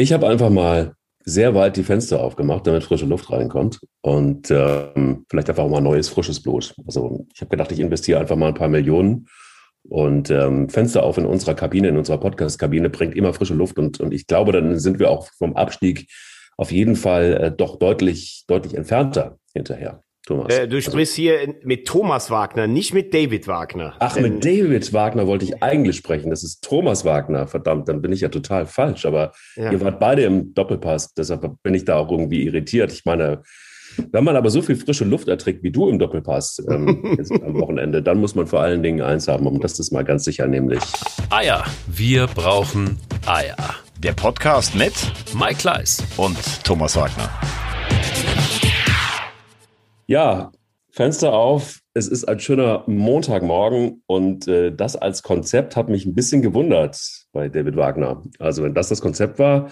Ich habe einfach mal sehr weit die Fenster aufgemacht, damit frische Luft reinkommt und ähm, vielleicht einfach mal neues, frisches Blut. Also ich habe gedacht, ich investiere einfach mal ein paar Millionen und ähm, Fenster auf in unserer Kabine, in unserer Podcast-Kabine bringt immer frische Luft und, und ich glaube, dann sind wir auch vom Abstieg auf jeden Fall äh, doch deutlich, deutlich entfernter hinterher. Thomas. Äh, du also sprichst also, hier mit Thomas Wagner, nicht mit David Wagner. Ach, mit David Wagner wollte ich eigentlich sprechen. Das ist Thomas Wagner. Verdammt, dann bin ich ja total falsch. Aber ja. ihr wart beide im Doppelpass, deshalb bin ich da auch irgendwie irritiert. Ich meine, wenn man aber so viel frische Luft erträgt wie du im Doppelpass ähm, am Wochenende, dann muss man vor allen Dingen eins haben, und das ist mal ganz sicher, nämlich Eier. Wir brauchen Eier. Der Podcast mit Mike Kleiss und Thomas Wagner. Ja, Fenster auf. Es ist ein schöner Montagmorgen und äh, das als Konzept hat mich ein bisschen gewundert bei David Wagner. Also wenn das das Konzept war,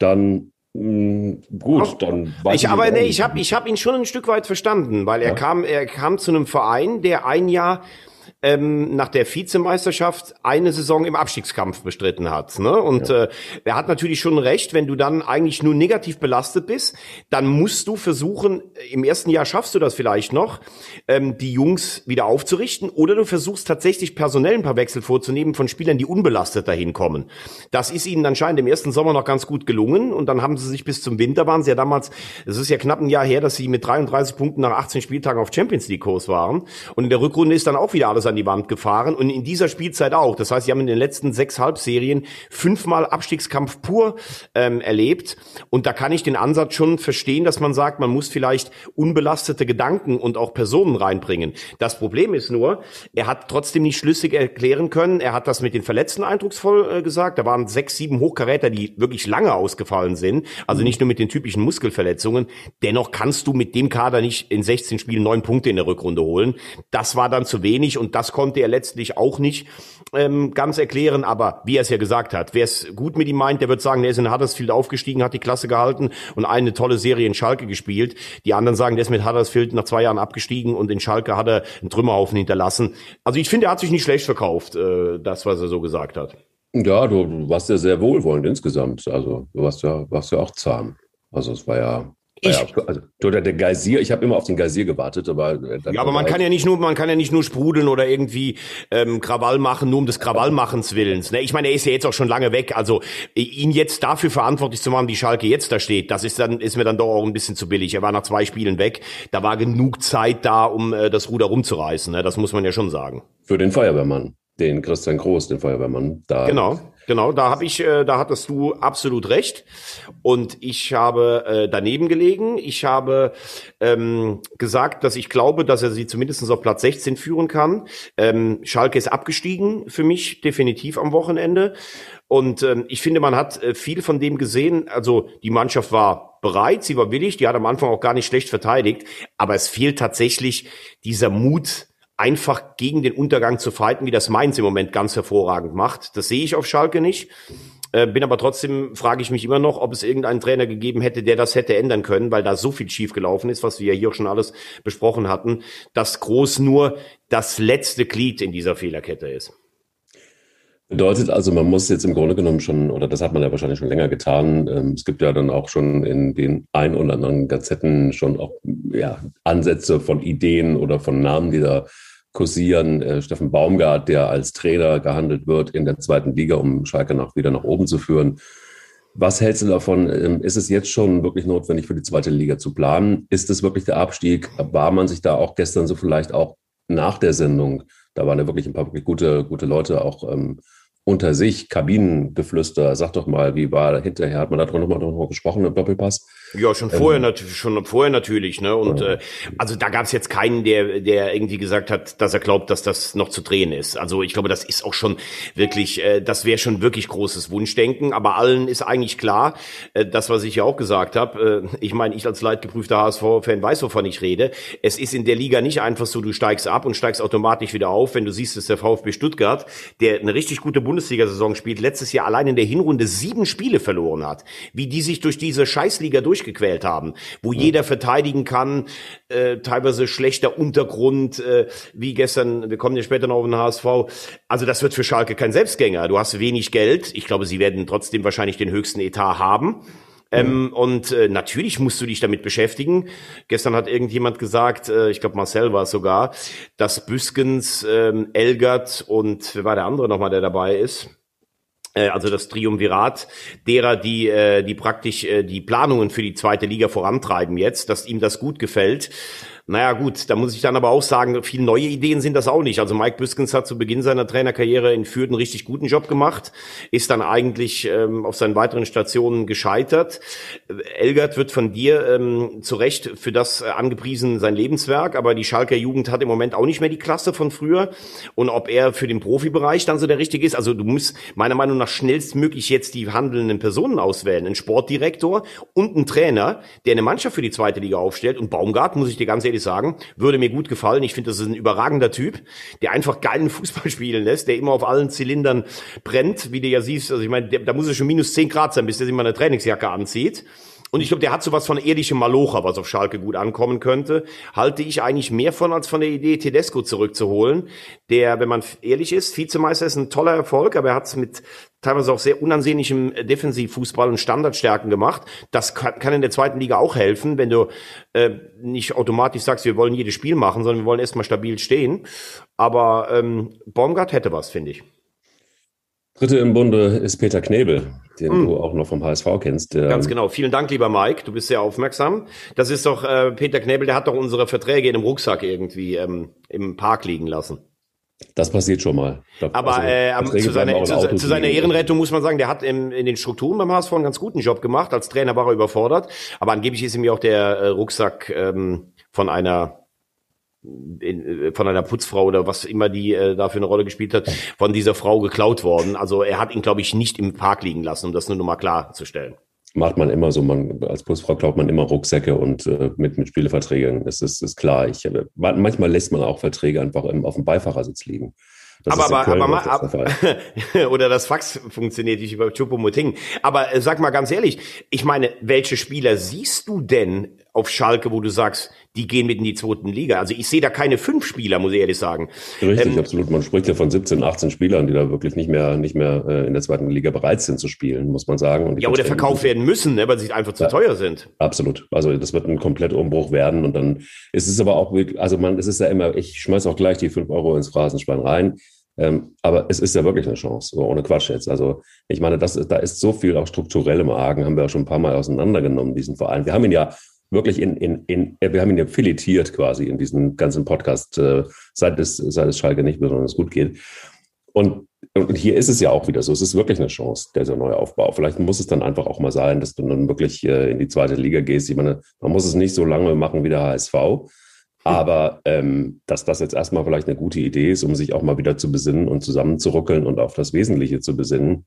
dann mh, mm, gut, dann weiß ich. Aber nee, ich habe ich hab ihn schon ein Stück weit verstanden, weil er ja? kam er kam zu einem Verein, der ein Jahr ähm, nach der Vizemeisterschaft eine Saison im Abstiegskampf bestritten hat. Ne? Und ja. äh, er hat natürlich schon recht, wenn du dann eigentlich nur negativ belastet bist, dann musst du versuchen, im ersten Jahr schaffst du das vielleicht noch, ähm, die Jungs wieder aufzurichten, oder du versuchst tatsächlich personell ein paar Wechsel vorzunehmen von Spielern, die unbelastet dahin kommen. Das ist ihnen anscheinend im ersten Sommer noch ganz gut gelungen und dann haben sie sich bis zum Winter waren sie ja damals, es ist ja knapp ein Jahr her, dass sie mit 33 Punkten nach 18 Spieltagen auf Champions League Kurs waren und in der Rückrunde ist dann auch wieder alles an die Wand gefahren und in dieser Spielzeit auch. Das heißt, sie haben in den letzten sechs Halbserien fünfmal Abstiegskampf pur ähm, erlebt und da kann ich den Ansatz schon verstehen, dass man sagt, man muss vielleicht unbelastete Gedanken und auch Personen reinbringen. Das Problem ist nur, er hat trotzdem nicht schlüssig erklären können. Er hat das mit den Verletzten eindrucksvoll äh, gesagt. Da waren sechs, sieben Hochkaräter, die wirklich lange ausgefallen sind. Also nicht nur mit den typischen Muskelverletzungen. Dennoch kannst du mit dem Kader nicht in 16 Spielen neun Punkte in der Rückrunde holen. Das war dann zu wenig und das konnte er letztlich auch nicht ähm, ganz erklären, aber wie er es ja gesagt hat, wer es gut mit ihm meint, der wird sagen, der ist in Huddersfield aufgestiegen, hat die Klasse gehalten und eine tolle Serie in Schalke gespielt. Die anderen sagen, der ist mit Huddersfield nach zwei Jahren abgestiegen und in Schalke hat er einen Trümmerhaufen hinterlassen. Also ich finde, er hat sich nicht schlecht verkauft, äh, das, was er so gesagt hat. Ja, du warst ja sehr wohlwollend insgesamt. Also du warst ja, warst ja auch zahm. Also es war ja ich, ja, also, oder der Geysir, ich habe immer auf den Geysir gewartet, aber äh, ja, aber man kann ja nicht nur, man kann ja nicht nur sprudeln oder irgendwie ähm, Krawall machen, nur um des Krawallmachens willens. Ne? Ich meine, er ist ja jetzt auch schon lange weg, also ihn jetzt dafür verantwortlich zu machen, wie Schalke jetzt da steht, das ist dann ist mir dann doch auch ein bisschen zu billig. Er war nach zwei Spielen weg, da war genug Zeit da, um äh, das Ruder rumzureißen. Ne? Das muss man ja schon sagen. Für den Feuerwehrmann, den Christian Groß, den Feuerwehrmann, da genau Genau, da habe ich, äh, da hattest du absolut recht. Und ich habe äh, daneben gelegen. Ich habe ähm, gesagt, dass ich glaube, dass er sie zumindest auf Platz 16 führen kann. Ähm, Schalke ist abgestiegen für mich definitiv am Wochenende. Und ähm, ich finde, man hat äh, viel von dem gesehen. Also die Mannschaft war bereit, sie war willig, die hat am Anfang auch gar nicht schlecht verteidigt. Aber es fehlt tatsächlich dieser Mut, einfach gegen den Untergang zu fighten, wie das Mainz im Moment ganz hervorragend macht. Das sehe ich auf Schalke nicht. Äh, bin aber trotzdem, frage ich mich immer noch, ob es irgendeinen Trainer gegeben hätte, der das hätte ändern können, weil da so viel schief gelaufen ist, was wir ja hier schon alles besprochen hatten, dass Groß nur das letzte Glied in dieser Fehlerkette ist. Bedeutet also, man muss jetzt im Grunde genommen schon, oder das hat man ja wahrscheinlich schon länger getan, ähm, es gibt ja dann auch schon in den ein oder anderen Gazetten schon auch ja, Ansätze von Ideen oder von Namen, die da kursieren. Äh, Steffen Baumgart, der als Trainer gehandelt wird in der zweiten Liga, um Schalke noch wieder nach oben zu führen. Was hältst du davon? Ähm, ist es jetzt schon wirklich notwendig für die zweite Liga zu planen? Ist es wirklich der Abstieg? War man sich da auch gestern so vielleicht auch nach der Sendung, da waren ja wirklich ein paar wirklich gute, gute Leute auch ähm, unter sich, Kabinengeflüster, sag doch mal, wie war hinterher, hat man darüber nochmal noch gesprochen im Doppelpass? Ja, schon vorher ähm, natürlich, schon vorher natürlich, ne? Und äh, also da gab es jetzt keinen, der, der irgendwie gesagt hat, dass er glaubt, dass das noch zu drehen ist. Also ich glaube, das ist auch schon wirklich, äh, das wäre schon wirklich großes Wunschdenken. Aber allen ist eigentlich klar, äh, das, was ich ja auch gesagt habe. Äh, ich meine, ich als leidgeprüfter HSV-Fan weiß, wovon ich rede. Es ist in der Liga nicht einfach so, du steigst ab und steigst automatisch wieder auf, wenn du siehst, dass der VfB Stuttgart, der eine richtig gute Bundesliga-Saison spielt, letztes Jahr allein in der Hinrunde sieben Spiele verloren hat. Wie die sich durch diese Scheißliga durch durchgequält haben, wo ja. jeder verteidigen kann, äh, teilweise schlechter Untergrund, äh, wie gestern, wir kommen ja später noch auf den HSV. Also das wird für Schalke kein Selbstgänger. Du hast wenig Geld. Ich glaube, sie werden trotzdem wahrscheinlich den höchsten Etat haben. Ähm, und äh, natürlich musst du dich damit beschäftigen. Gestern hat irgendjemand gesagt, äh, ich glaube Marcel war es sogar, dass Büskens, ähm, Elgert und wer war der andere nochmal, der dabei ist? Äh, also das Triumvirat derer, die, äh, die praktisch äh, die Planungen für die zweite Liga vorantreiben jetzt, dass ihm das gut gefällt. Naja gut, da muss ich dann aber auch sagen, viele neue Ideen sind das auch nicht. Also Mike Büskens hat zu Beginn seiner Trainerkarriere in Fürth einen richtig guten Job gemacht, ist dann eigentlich ähm, auf seinen weiteren Stationen gescheitert. Elgert wird von dir ähm, zu Recht für das äh, angepriesen, sein Lebenswerk, aber die Schalker Jugend hat im Moment auch nicht mehr die Klasse von früher. Und ob er für den Profibereich dann so der Richtige ist, also du musst meiner Meinung nach schnellstmöglich jetzt die handelnden Personen auswählen. Ein Sportdirektor und ein Trainer, der eine Mannschaft für die zweite Liga aufstellt. Und Baumgart, muss ich dir ganz ehrlich ehrlich sagen. Würde mir gut gefallen. Ich finde, das ist ein überragender Typ, der einfach geilen Fußball spielen lässt, der immer auf allen Zylindern brennt, wie du ja siehst. Also ich meine, da muss es schon minus zehn Grad sein, bis der sich mal eine Trainingsjacke anzieht. Und ich glaube, der hat sowas von ehrlichem Malocher, was auf Schalke gut ankommen könnte. Halte ich eigentlich mehr von als von der Idee, Tedesco zurückzuholen. Der, wenn man ehrlich ist, Vizemeister ist ein toller Erfolg, aber er hat es mit teilweise auch sehr unansehnlichem Defensivfußball und Standardstärken gemacht. Das kann, kann in der zweiten Liga auch helfen, wenn du äh, nicht automatisch sagst, wir wollen jedes Spiel machen, sondern wir wollen erstmal stabil stehen. Aber ähm, Baumgart hätte was, finde ich. Dritte im Bunde ist Peter Knebel, den hm. du auch noch vom HSV kennst. Ganz genau. Vielen Dank, lieber Mike. Du bist sehr aufmerksam. Das ist doch äh, Peter Knebel, der hat doch unsere Verträge in einem Rucksack irgendwie ähm, im Park liegen lassen. Das passiert schon mal. Glaub, Aber also, äh, zu, seiner, zu, zu, seiner Ehrenrettung muss man sagen, der hat im, in den Strukturen beim HSV einen ganz guten Job gemacht. Als Trainer war er überfordert. Aber angeblich ist ihm ja auch der äh, Rucksack ähm, von einer in, äh, von einer Putzfrau oder was immer die äh, dafür eine Rolle gespielt hat, von dieser Frau geklaut worden. Also er hat ihn, glaube ich, nicht im Park liegen lassen, um das nur noch mal klarzustellen. Macht man immer so, man als Putzfrau klaut man immer Rucksäcke und äh, mit, mit Spieleverträgen. Das ist, ist klar. Ich, äh, manchmal lässt man auch Verträge einfach im, auf dem Beifahrersitz liegen. Das aber, aber, aber, ab, oder das Fax funktioniert nicht über Chupomoting. Aber äh, sag mal ganz ehrlich, ich meine, welche Spieler siehst du denn auf Schalke, wo du sagst, die gehen mit in die zweiten Liga? Also ich sehe da keine fünf Spieler, muss ich ehrlich sagen. Richtig, ähm, absolut. Man spricht ja von 17, 18 Spielern, die da wirklich nicht mehr, nicht mehr äh, in der zweiten Liga bereit sind zu spielen, muss man sagen. ja, oder verkauft werden müssen, ne, weil sie einfach zu ja, teuer sind. Absolut. Also das wird ein kompletter Umbruch werden und dann ist es aber auch, also man, es ist ja immer, ich schmeiß auch gleich die fünf Euro ins Phrasenschwein rein ähm, aber es ist ja wirklich eine Chance, so ohne Quatsch jetzt. Also ich meine, das da ist so viel auch strukturell im Argen, haben wir ja schon ein paar Mal auseinandergenommen, diesen Verein. Wir haben ihn ja wirklich in, in, in wir haben ihn ja filetiert quasi in diesem ganzen Podcast, äh, seit es, seit es Schalke nicht besonders gut geht. Und, und hier ist es ja auch wieder so, es ist wirklich eine Chance, dieser neue Aufbau. Vielleicht muss es dann einfach auch mal sein, dass du dann wirklich äh, in die zweite Liga gehst. Ich meine, man muss es nicht so lange machen wie der HSV, aber ähm, dass das jetzt erstmal vielleicht eine gute Idee ist, um sich auch mal wieder zu besinnen und zusammenzuruckeln und auf das Wesentliche zu besinnen.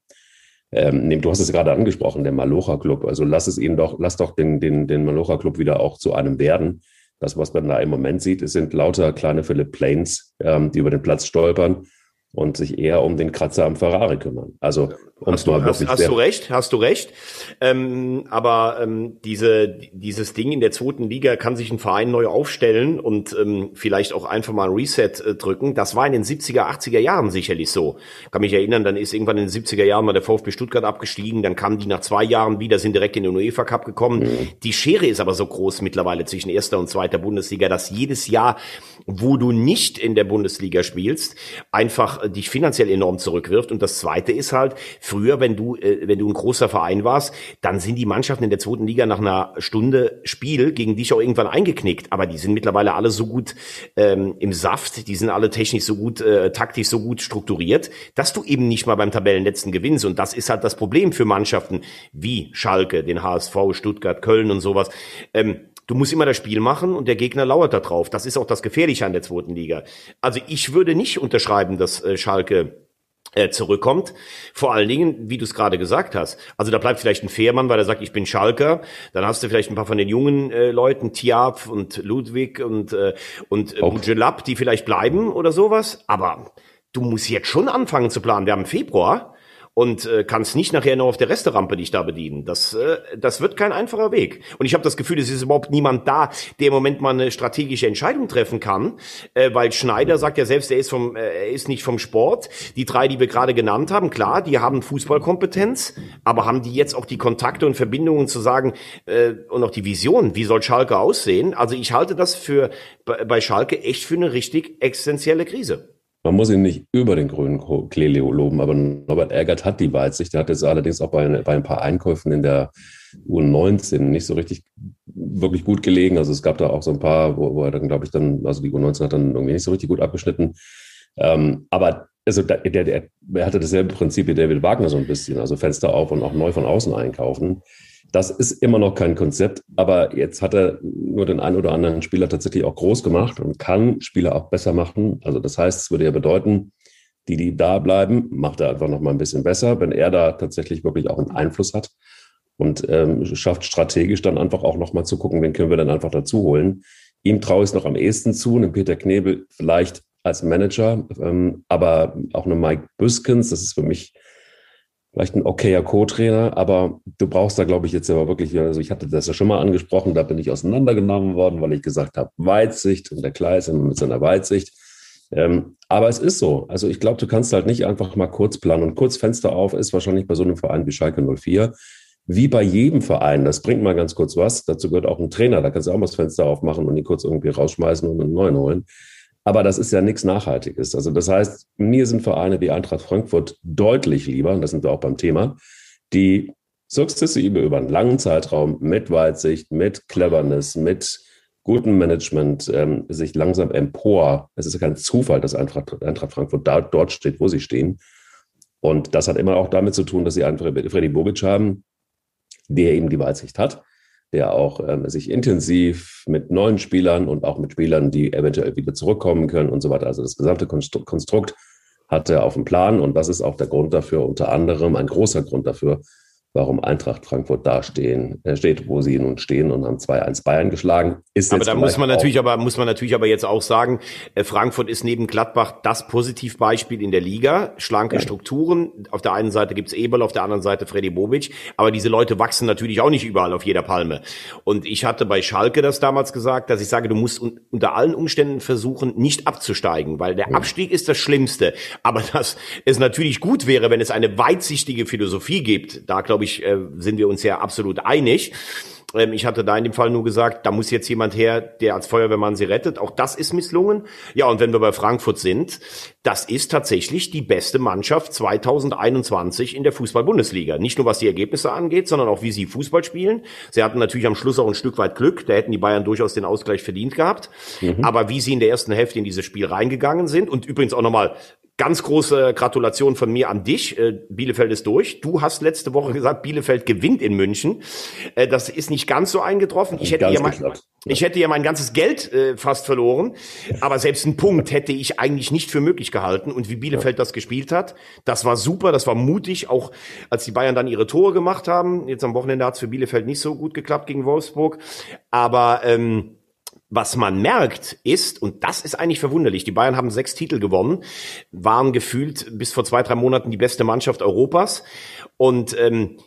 Ähm, du hast es gerade angesprochen, der Malocha Club. Also lass es ihn doch, lass doch den, den, den Malocha Club wieder auch zu einem werden. Das, was man da im Moment sieht, es sind lauter kleine Philipp Planes, ähm, die über den Platz stolpern und sich eher um den Kratzer am Ferrari kümmern. Also um hast, du, hast, hast du recht, hast du recht. Ähm, aber ähm, diese, dieses Ding in der zweiten Liga kann sich ein Verein neu aufstellen und ähm, vielleicht auch einfach mal ein Reset äh, drücken. Das war in den 70er, 80er Jahren sicherlich so. Ich kann mich erinnern, dann ist irgendwann in den 70er Jahren mal der VfB Stuttgart abgestiegen, dann kamen die nach zwei Jahren wieder, sind direkt in den UEFA Cup gekommen. Mhm. Die Schere ist aber so groß mittlerweile zwischen erster und zweiter Bundesliga, dass jedes Jahr, wo du nicht in der Bundesliga spielst, einfach dich finanziell enorm zurückwirft. Und das Zweite ist halt, früher, wenn du, äh, wenn du ein großer Verein warst, dann sind die Mannschaften in der zweiten Liga nach einer Stunde Spiel gegen dich auch irgendwann eingeknickt. Aber die sind mittlerweile alle so gut ähm, im Saft, die sind alle technisch so gut, äh, taktisch so gut strukturiert, dass du eben nicht mal beim Tabellenletzten gewinnst. Und das ist halt das Problem für Mannschaften wie Schalke, den HSV, Stuttgart, Köln und sowas. Ähm, Du musst immer das Spiel machen und der Gegner lauert da drauf. Das ist auch das Gefährliche an der zweiten Liga. Also ich würde nicht unterschreiben, dass äh, Schalke äh, zurückkommt. Vor allen Dingen, wie du es gerade gesagt hast. Also da bleibt vielleicht ein Fährmann, weil er sagt, ich bin Schalker. Dann hast du vielleicht ein paar von den jungen äh, Leuten, Tiaf und Ludwig und äh, und äh, Bujelab, die vielleicht bleiben oder sowas. Aber du musst jetzt schon anfangen zu planen. Wir haben Februar und äh, kannst nicht nachher nur auf der Resterampe dich da bedienen. Das, äh, das wird kein einfacher Weg. Und ich habe das Gefühl, es ist überhaupt niemand da, der im Moment mal eine strategische Entscheidung treffen kann, äh, weil Schneider sagt ja selbst, er ist vom, äh, er ist nicht vom Sport. Die drei, die wir gerade genannt haben, klar, die haben Fußballkompetenz, aber haben die jetzt auch die Kontakte und Verbindungen zu sagen äh, und auch die Vision, wie soll Schalke aussehen? Also ich halte das für bei Schalke echt für eine richtig existenzielle Krise. Man muss ihn nicht über den grünen Klee loben, aber Norbert Ärgert hat die Weitsicht. Er hat jetzt allerdings auch bei, bei ein paar Einkäufen in der U19 nicht so richtig wirklich gut gelegen. Also es gab da auch so ein paar, wo, wo er dann, glaube ich, dann, also die U19 hat dann irgendwie nicht so richtig gut abgeschnitten. Ähm, aber also der, der, der, er hatte dasselbe Prinzip wie David Wagner so ein bisschen, also Fenster auf und auch neu von außen einkaufen. Das ist immer noch kein Konzept, aber jetzt hat er nur den einen oder anderen Spieler tatsächlich auch groß gemacht und kann Spieler auch besser machen. Also das heißt, es würde ja bedeuten, die, die da bleiben, macht er einfach noch mal ein bisschen besser, wenn er da tatsächlich wirklich auch einen Einfluss hat und ähm, schafft strategisch dann einfach auch noch mal zu gucken, wen können wir dann einfach dazu holen. Ihm traue ich es noch am ehesten zu, einem Peter Knebel vielleicht als Manager, ähm, aber auch eine Mike Büskens, das ist für mich vielleicht ein okayer Co-Trainer, aber du brauchst da, glaube ich, jetzt aber wirklich, also ich hatte das ja schon mal angesprochen, da bin ich auseinandergenommen worden, weil ich gesagt habe, Weitsicht und der Kleis mit seiner Weitsicht. Ähm, aber es ist so. Also ich glaube, du kannst halt nicht einfach mal kurz planen und kurz Fenster auf ist wahrscheinlich bei so einem Verein wie Schalke 04. Wie bei jedem Verein, das bringt mal ganz kurz was. Dazu gehört auch ein Trainer, da kannst du auch mal das Fenster aufmachen und ihn kurz irgendwie rausschmeißen und einen neuen holen. Aber das ist ja nichts Nachhaltiges. Also das heißt, mir sind Vereine wie Eintracht Frankfurt deutlich lieber, und das sind wir auch beim Thema, die sukzessive über einen langen Zeitraum mit Weitsicht, mit Cleverness, mit gutem Management ähm, sich langsam empor. Es ist ja kein Zufall, dass Eintracht, Eintracht Frankfurt da, dort steht, wo sie stehen. Und das hat immer auch damit zu tun, dass sie einen Freddy Bobic haben, der eben die Weitsicht hat der auch ähm, sich intensiv mit neuen Spielern und auch mit Spielern, die eventuell wieder zurückkommen können und so weiter. Also das gesamte Konstrukt hat er auf dem Plan und das ist auch der Grund dafür, unter anderem ein großer Grund dafür, warum Eintracht Frankfurt da stehen, äh, steht, wo sie nun stehen und haben 2-1 Bayern geschlagen. Ist aber da muss man natürlich aber, muss man natürlich aber jetzt auch sagen, äh, Frankfurt ist neben Gladbach das Positivbeispiel in der Liga. Schlanke ja. Strukturen. Auf der einen Seite gibt's Eberl, auf der anderen Seite Freddy Bobic. Aber diese Leute wachsen natürlich auch nicht überall auf jeder Palme. Und ich hatte bei Schalke das damals gesagt, dass ich sage, du musst un unter allen Umständen versuchen, nicht abzusteigen, weil der ja. Abstieg ist das Schlimmste. Aber dass es natürlich gut wäre, wenn es eine weitsichtige Philosophie gibt, da glaube glaube ich, äh, sind wir uns ja absolut einig. Ähm, ich hatte da in dem Fall nur gesagt, da muss jetzt jemand her, der als Feuerwehrmann sie rettet. Auch das ist misslungen. Ja, und wenn wir bei Frankfurt sind, das ist tatsächlich die beste Mannschaft 2021 in der Fußball-Bundesliga. Nicht nur was die Ergebnisse angeht, sondern auch wie sie Fußball spielen. Sie hatten natürlich am Schluss auch ein Stück weit Glück. Da hätten die Bayern durchaus den Ausgleich verdient gehabt. Mhm. Aber wie sie in der ersten Hälfte in dieses Spiel reingegangen sind und übrigens auch nochmal Ganz große Gratulation von mir an dich. Äh, Bielefeld ist durch. Du hast letzte Woche gesagt, Bielefeld gewinnt in München. Äh, das ist nicht ganz so eingetroffen. Ich hätte, ja mein, ich hätte ja mein ganzes Geld äh, fast verloren. Aber selbst einen Punkt hätte ich eigentlich nicht für möglich gehalten. Und wie Bielefeld das gespielt hat, das war super, das war mutig. Auch als die Bayern dann ihre Tore gemacht haben. Jetzt am Wochenende hat es für Bielefeld nicht so gut geklappt gegen Wolfsburg. Aber ähm, was man merkt ist, und das ist eigentlich verwunderlich, die Bayern haben sechs Titel gewonnen, waren gefühlt bis vor zwei, drei Monaten die beste Mannschaft Europas. Und ähm,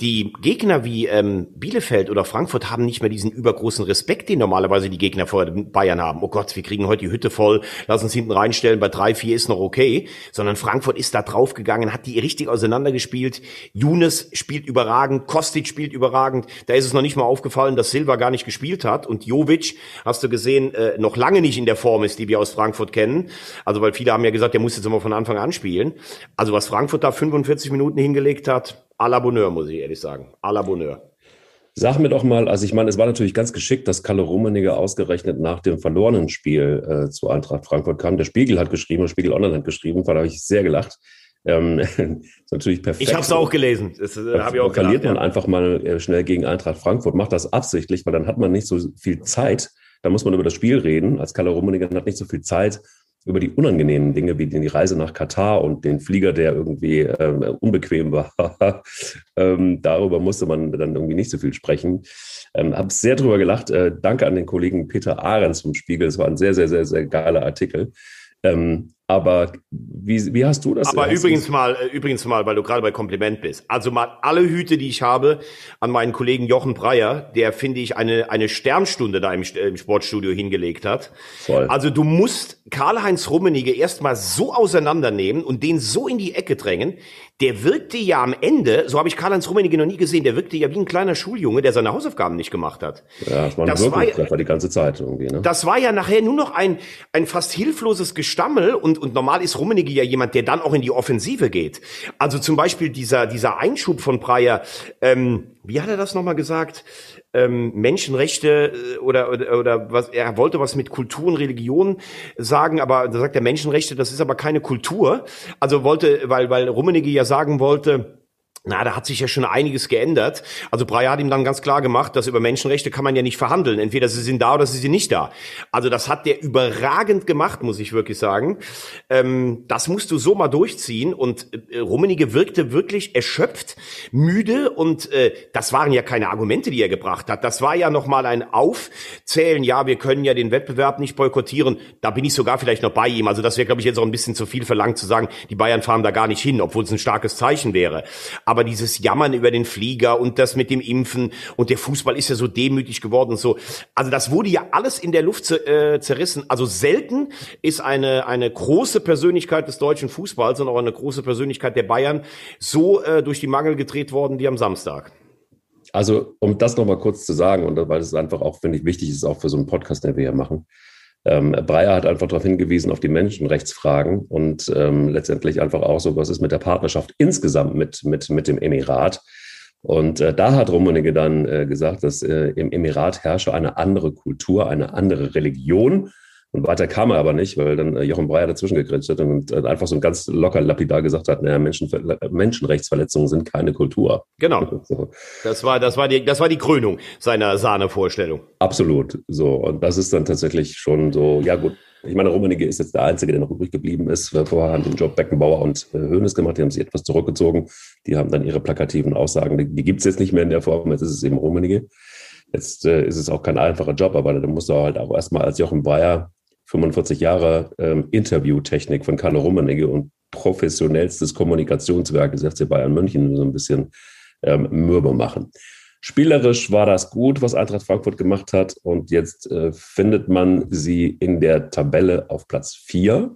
die Gegner wie ähm, Bielefeld oder Frankfurt haben nicht mehr diesen übergroßen Respekt, den normalerweise die Gegner vor Bayern haben. Oh Gott, wir kriegen heute die Hütte voll, lass uns hinten reinstellen, bei drei, vier ist noch okay. Sondern Frankfurt ist da draufgegangen, hat die richtig auseinandergespielt. Younes spielt überragend, Kostic spielt überragend. Da ist es noch nicht mal aufgefallen, dass Silva gar nicht gespielt hat. Und Jovic, hast du gesehen, äh, noch lange nicht in der Form ist, die wir aus Frankfurt kennen. Also weil viele haben ja gesagt, der muss jetzt immer von Anfang an spielen. Also was Frankfurt da 45 Minuten hingelegt hat, à la Bonheur, muss ich ehrlich sagen. À la Bonheur. Sag mir doch mal, also ich meine, es war natürlich ganz geschickt, dass Kalle Rummenigge ausgerechnet nach dem verlorenen Spiel äh, zu Eintracht Frankfurt kam. Der Spiegel hat geschrieben, der Spiegel Online hat geschrieben, da habe ich sehr gelacht. Ähm, ist natürlich perfekt. Ich habe es auch gelesen. Das äh, habe ich auch Verliert gelacht, man ja. einfach mal äh, schnell gegen Eintracht Frankfurt, macht das absichtlich, weil dann hat man nicht so viel Zeit. Da muss man über das Spiel reden. Als Kalle Rummenigge hat nicht so viel Zeit, über die unangenehmen Dinge wie die Reise nach Katar und den Flieger, der irgendwie ähm, unbequem war. ähm, darüber musste man dann irgendwie nicht so viel sprechen. Ähm, Habe sehr drüber gelacht. Äh, danke an den Kollegen Peter Ahrens vom Spiegel. Es war ein sehr, sehr, sehr, sehr geiler Artikel. Ähm, aber wie, wie hast du das? Aber übrigens mal, äh, übrigens mal, weil du gerade bei Kompliment bist. Also mal alle Hüte, die ich habe, an meinen Kollegen Jochen Breyer, der finde ich eine, eine Sternstunde da im, im Sportstudio hingelegt hat. Voll. Also du musst Karl-Heinz Rummenigge erstmal so auseinandernehmen und den so in die Ecke drängen. Der wirkte ja am Ende, so habe ich Karl-Heinz Rummenigge noch nie gesehen, der wirkte ja wie ein kleiner Schuljunge, der seine Hausaufgaben nicht gemacht hat. Ja, das war, das war die ganze Zeit irgendwie. Ne? Das war ja nachher nur noch ein, ein fast hilfloses Gestammel und, und normal ist Rummenigge ja jemand, der dann auch in die Offensive geht. Also zum Beispiel dieser, dieser Einschub von Breyer, ähm, wie hat er das nochmal gesagt? Ähm, Menschenrechte äh, oder, oder, oder was, er wollte was mit Kultur und Religion sagen, aber da sagt er Menschenrechte, das ist aber keine Kultur. Also wollte, weil, weil Rummenigge ja sagen wollte, na, da hat sich ja schon einiges geändert. Also Breyer hat ihm dann ganz klar gemacht, dass über Menschenrechte kann man ja nicht verhandeln. Entweder sie sind da oder sie sind nicht da. Also das hat der überragend gemacht, muss ich wirklich sagen. Ähm, das musst du so mal durchziehen. Und äh, Rummenigge wirkte wirklich erschöpft, müde. Und äh, das waren ja keine Argumente, die er gebracht hat. Das war ja nochmal ein Aufzählen. Ja, wir können ja den Wettbewerb nicht boykottieren. Da bin ich sogar vielleicht noch bei ihm. Also das wäre, glaube ich, jetzt auch ein bisschen zu viel verlangt zu sagen, die Bayern fahren da gar nicht hin, obwohl es ein starkes Zeichen wäre aber dieses Jammern über den Flieger und das mit dem Impfen und der Fußball ist ja so demütig geworden und so. Also das wurde ja alles in der Luft äh, zerrissen. Also selten ist eine, eine große Persönlichkeit des deutschen Fußballs und auch eine große Persönlichkeit der Bayern so äh, durch die Mangel gedreht worden wie am Samstag. Also, um das nochmal kurz zu sagen, und weil es einfach auch, finde ich, wichtig ist, auch für so einen Podcast, den wir hier machen. Ähm, Breyer hat einfach darauf hingewiesen, auf die Menschenrechtsfragen und ähm, letztendlich einfach auch so, was ist mit der Partnerschaft insgesamt mit, mit, mit dem Emirat. Und äh, da hat Rummenigge dann äh, gesagt, dass äh, im Emirat herrsche eine andere Kultur, eine andere Religion und weiter kam er aber nicht, weil dann äh, Jochen Breyer dazwischen gekretscht hat und äh, einfach so ganz locker lapidar gesagt hat, naja, Menschen, Menschenrechtsverletzungen sind keine Kultur. Genau. So. Das war, das war die, das war die Krönung seiner Sahnevorstellung. Absolut. So. Und das ist dann tatsächlich schon so, ja gut. Ich meine, Rummenigge ist jetzt der Einzige, der noch übrig geblieben ist. Vorher haben den Job Beckenbauer und äh, Hoeneß gemacht. Die haben sich etwas zurückgezogen. Die haben dann ihre plakativen Aussagen. Die, die gibt es jetzt nicht mehr in der Form. Jetzt ist es eben Rummenigge. Jetzt äh, ist es auch kein einfacher Job, aber da musst du halt auch erstmal als Jochen Breyer 45 Jahre ähm, Interviewtechnik von Carlo Rummenigge und professionellstes Kommunikationswerk des FC Bayern München so ein bisschen ähm, mürbe machen. Spielerisch war das gut, was Eintracht Frankfurt gemacht hat. Und jetzt äh, findet man sie in der Tabelle auf Platz 4.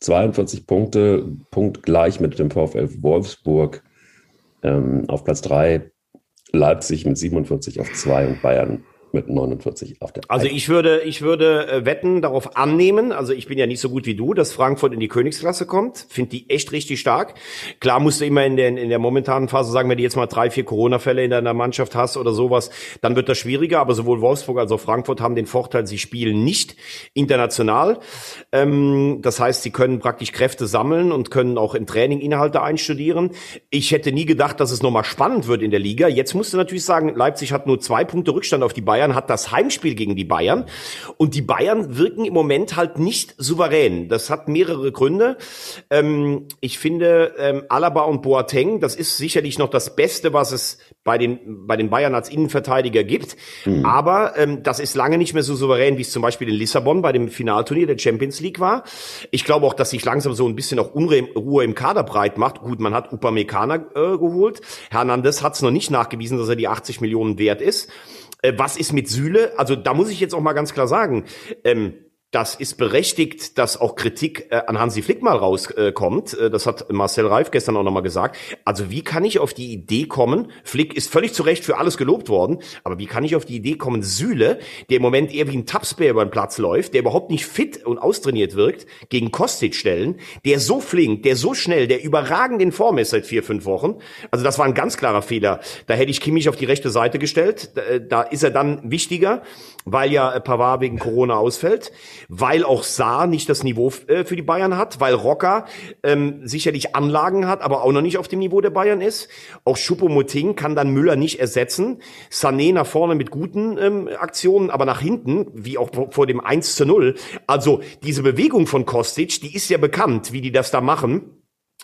42 Punkte, punktgleich mit dem VfL Wolfsburg. Ähm, auf Platz 3 Leipzig mit 47 auf 2 und Bayern mit 49 auf der Also ich würde, ich würde äh, wetten, darauf annehmen, also ich bin ja nicht so gut wie du, dass Frankfurt in die Königsklasse kommt. Finde die echt richtig stark. Klar musst du immer in der, in der momentanen Phase sagen, wenn du jetzt mal drei, vier Corona-Fälle in deiner Mannschaft hast oder sowas, dann wird das schwieriger. Aber sowohl Wolfsburg als auch Frankfurt haben den Vorteil, sie spielen nicht international. Ähm, das heißt, sie können praktisch Kräfte sammeln und können auch im Training Inhalte einstudieren. Ich hätte nie gedacht, dass es nochmal spannend wird in der Liga. Jetzt musst du natürlich sagen, Leipzig hat nur zwei Punkte Rückstand auf die Bayern. Bayern hat das Heimspiel gegen die Bayern und die Bayern wirken im Moment halt nicht souverän. Das hat mehrere Gründe. Ähm, ich finde ähm, Alaba und Boateng, das ist sicherlich noch das Beste, was es bei den bei den Bayern als Innenverteidiger gibt. Mhm. Aber ähm, das ist lange nicht mehr so souverän, wie es zum Beispiel in Lissabon bei dem Finalturnier der Champions League war. Ich glaube auch, dass sich langsam so ein bisschen auch Unruhe im Kader breit macht. Gut, man hat Upamecano äh, geholt. Hernandez hat es noch nicht nachgewiesen, dass er die 80 Millionen wert ist. Äh, was ist mit Sühle? Also da muss ich jetzt auch mal ganz klar sagen, ähm, das ist berechtigt, dass auch Kritik äh, an Hansi Flick mal rauskommt. Äh, das hat Marcel Reif gestern auch nochmal gesagt. Also wie kann ich auf die Idee kommen, Flick ist völlig zu Recht für alles gelobt worden, aber wie kann ich auf die Idee kommen, Süle, der im Moment eher wie ein Tapsbär über den Platz läuft, der überhaupt nicht fit und austrainiert wirkt, gegen Kostic stellen, der so flink, der so schnell, der überragend in Form ist seit vier, fünf Wochen. Also das war ein ganz klarer Fehler. Da hätte ich Kimmich auf die rechte Seite gestellt. Da, äh, da ist er dann wichtiger, weil ja Pavard wegen Corona ausfällt weil auch Saar nicht das Niveau äh, für die Bayern hat, weil Rocker ähm, sicherlich Anlagen hat, aber auch noch nicht auf dem Niveau der Bayern ist. Auch Schuppomoting kann dann Müller nicht ersetzen. Sané nach vorne mit guten ähm, Aktionen, aber nach hinten, wie auch vor dem 1 zu 0. Also diese Bewegung von Kostic, die ist ja bekannt, wie die das da machen.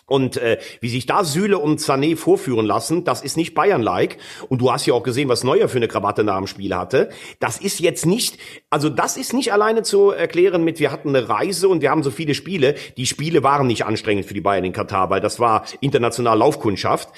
Und äh, wie sich da Süle und Sané vorführen lassen, das ist nicht Bayern-like. Und du hast ja auch gesehen, was Neuer für eine Krawatte nach dem Spiel hatte. Das ist jetzt nicht, also das ist nicht alleine zu erklären mit, wir hatten eine Reise und wir haben so viele Spiele. Die Spiele waren nicht anstrengend für die Bayern in Katar, weil das war international Laufkundschaft.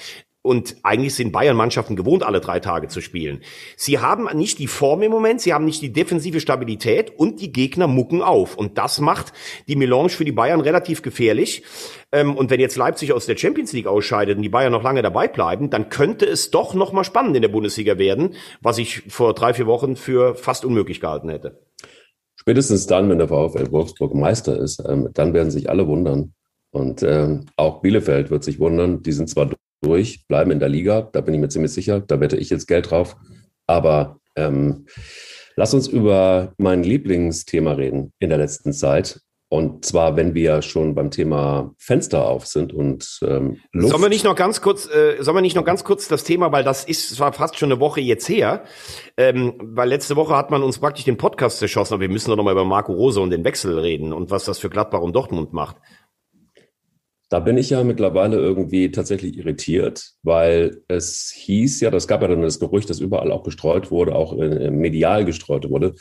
Und eigentlich sind Bayern-Mannschaften gewohnt, alle drei Tage zu spielen. Sie haben nicht die Form im Moment, sie haben nicht die defensive Stabilität und die Gegner mucken auf. Und das macht die Melange für die Bayern relativ gefährlich. Ähm, und wenn jetzt Leipzig aus der Champions League ausscheidet und die Bayern noch lange dabei bleiben, dann könnte es doch noch mal spannend in der Bundesliga werden, was ich vor drei, vier Wochen für fast unmöglich gehalten hätte. Spätestens dann, wenn der VfL Wolfsburg Meister ist, ähm, dann werden sich alle wundern. Und ähm, auch Bielefeld wird sich wundern. Die sind zwar durch, bleiben in der Liga. Da bin ich mir ziemlich sicher. Da wette ich jetzt Geld drauf. Aber ähm, lass uns über mein Lieblingsthema reden in der letzten Zeit. Und zwar, wenn wir schon beim Thema Fenster auf sind und ähm, Luft. Sollen wir nicht noch ganz kurz, äh, sollen wir nicht noch ganz kurz das Thema, weil das ist zwar fast schon eine Woche jetzt her, ähm, weil letzte Woche hat man uns praktisch den Podcast zerschossen, aber wir müssen doch noch mal über Marco Rose und den Wechsel reden und was das für Gladbach und Dortmund macht. Da bin ich ja mittlerweile irgendwie tatsächlich irritiert, weil es hieß ja, das gab ja dann das Gerücht, das überall auch gestreut wurde, auch äh, medial gestreut wurde,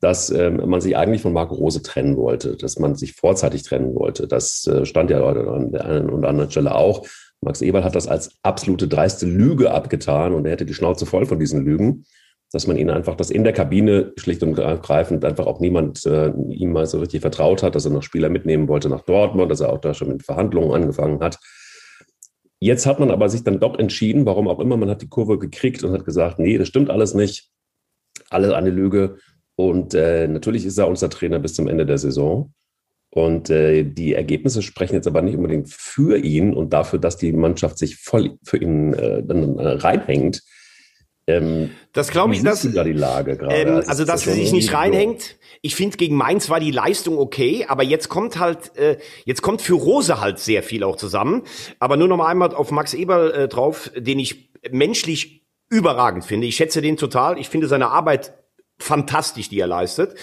dass ähm, man sich eigentlich von Marco Rose trennen wollte, dass man sich vorzeitig trennen wollte. Das äh, stand ja an der einen oder anderen Stelle auch. Max Eberl hat das als absolute dreiste Lüge abgetan und er hätte die Schnauze voll von diesen Lügen dass man ihnen einfach, dass in der Kabine schlicht und ergreifend einfach auch niemand äh, ihm mal so richtig vertraut hat, dass er noch Spieler mitnehmen wollte nach Dortmund, dass er auch da schon mit Verhandlungen angefangen hat. Jetzt hat man aber sich dann doch entschieden, warum auch immer, man hat die Kurve gekriegt und hat gesagt, nee, das stimmt alles nicht, alles eine Lüge. Und äh, natürlich ist er unser Trainer bis zum Ende der Saison. Und äh, die Ergebnisse sprechen jetzt aber nicht unbedingt für ihn und dafür, dass die Mannschaft sich voll für ihn äh, dann äh, reinhängt. Ähm, das glaube ich, dass da die Lage gerade. Ähm, also, also dass sie sich nicht reinhängt. Ich finde gegen Mainz war die Leistung okay, aber jetzt kommt halt äh, jetzt kommt für Rose halt sehr viel auch zusammen. Aber nur noch mal einmal auf Max Eberl äh, drauf, den ich menschlich überragend finde. Ich schätze den total. Ich finde seine Arbeit fantastisch, die er leistet.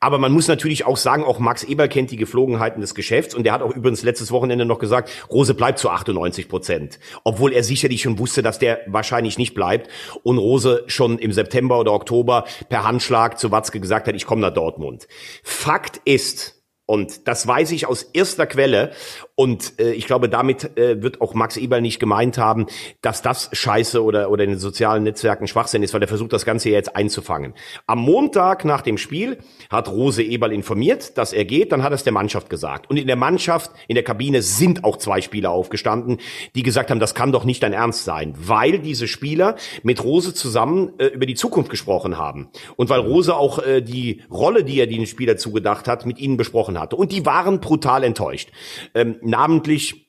Aber man muss natürlich auch sagen, auch Max Eber kennt die Geflogenheiten des Geschäfts und der hat auch übrigens letztes Wochenende noch gesagt, Rose bleibt zu 98 Prozent. Obwohl er sicherlich schon wusste, dass der wahrscheinlich nicht bleibt und Rose schon im September oder Oktober per Handschlag zu Watzke gesagt hat, ich komme nach Dortmund. Fakt ist, und das weiß ich aus erster Quelle. Und äh, ich glaube, damit äh, wird auch Max Eberl nicht gemeint haben, dass das Scheiße oder, oder in den sozialen Netzwerken Schwachsinn ist, weil er versucht, das Ganze jetzt einzufangen. Am Montag nach dem Spiel hat Rose Eberl informiert, dass er geht. Dann hat es der Mannschaft gesagt. Und in der Mannschaft, in der Kabine sind auch zwei Spieler aufgestanden, die gesagt haben, das kann doch nicht dein Ernst sein, weil diese Spieler mit Rose zusammen äh, über die Zukunft gesprochen haben. Und weil Rose auch äh, die Rolle, die er den Spieler zugedacht hat, mit ihnen besprochen hatte. Und die waren brutal enttäuscht. Ähm, namentlich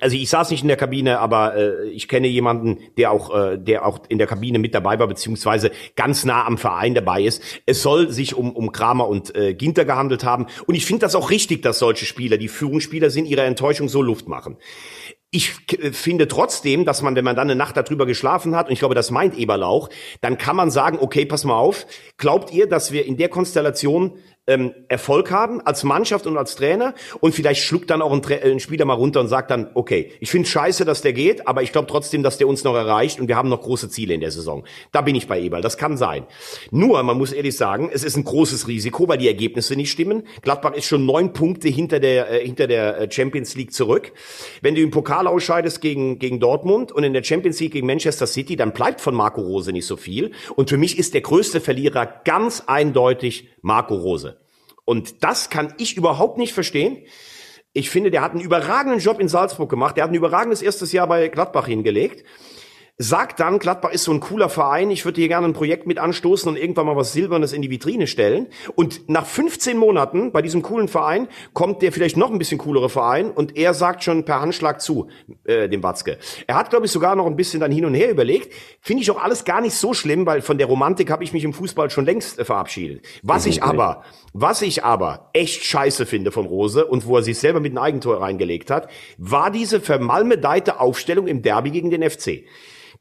also ich saß nicht in der Kabine, aber äh, ich kenne jemanden, der auch, äh, der auch in der Kabine mit dabei war, beziehungsweise ganz nah am Verein dabei ist. Es soll sich um, um Kramer und äh, Ginter gehandelt haben. Und ich finde das auch richtig, dass solche Spieler, die Führungsspieler sind, ihre Enttäuschung so Luft machen. Ich äh, finde trotzdem, dass man, wenn man dann eine Nacht darüber geschlafen hat, und ich glaube, das meint Eberlauch, dann kann man sagen, okay, pass mal auf, glaubt ihr, dass wir in der Konstellation ähm, Erfolg haben als Mannschaft und als Trainer und vielleicht schluckt dann auch ein, Tra ein Spieler mal runter und sagt dann, okay, ich finde scheiße, dass der geht, aber ich glaube trotzdem, dass der uns noch erreicht und wir haben noch große Ziele in der Saison. Da bin ich bei Eberl, das kann sein. Nur, man muss ehrlich sagen, es ist ein großes Risiko, weil die Ergebnisse nicht stimmen. Gladbach ist schon neun Punkte hinter der, äh, hinter der äh, Champions League zurück. Wenn du im Pokal ausscheidest gegen, gegen Dortmund und in der Champions League gegen Manchester City, dann bleibt von Marco Rose nicht so viel. Und für mich ist der größte Verlierer ganz eindeutig Marco Rose. Und das kann ich überhaupt nicht verstehen. Ich finde, der hat einen überragenden Job in Salzburg gemacht. Der hat ein überragendes erstes Jahr bei Gladbach hingelegt sagt dann, Gladbach ist so ein cooler Verein, ich würde hier gerne ein Projekt mit anstoßen und irgendwann mal was Silbernes in die Vitrine stellen. Und nach 15 Monaten bei diesem coolen Verein kommt der vielleicht noch ein bisschen coolere Verein und er sagt schon per Handschlag zu, äh, dem Watzke. Er hat, glaube ich, sogar noch ein bisschen dann hin und her überlegt. Finde ich auch alles gar nicht so schlimm, weil von der Romantik habe ich mich im Fußball schon längst äh, verabschiedet. Was ich aber, was ich aber echt scheiße finde von Rose und wo er sich selber mit einem Eigentor reingelegt hat, war diese vermalmedeite Aufstellung im Derby gegen den FC.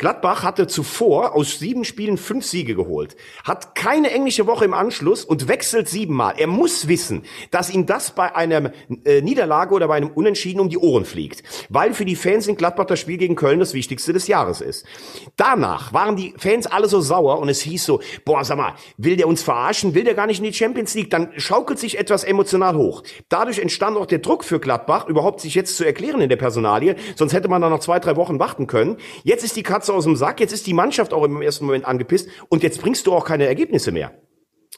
Gladbach hatte zuvor aus sieben Spielen fünf Siege geholt, hat keine englische Woche im Anschluss und wechselt siebenmal. Er muss wissen, dass ihm das bei einer äh, Niederlage oder bei einem Unentschieden um die Ohren fliegt, weil für die Fans in Gladbach das Spiel gegen Köln das wichtigste des Jahres ist. Danach waren die Fans alle so sauer und es hieß so, boah, sag mal, will der uns verarschen, will der gar nicht in die Champions League, dann schaukelt sich etwas emotional hoch. Dadurch entstand auch der Druck für Gladbach, überhaupt sich jetzt zu erklären in der Personalie, sonst hätte man da noch zwei, drei Wochen warten können. Jetzt ist die Katze aus dem Sack, jetzt ist die Mannschaft auch im ersten Moment angepisst und jetzt bringst du auch keine Ergebnisse mehr.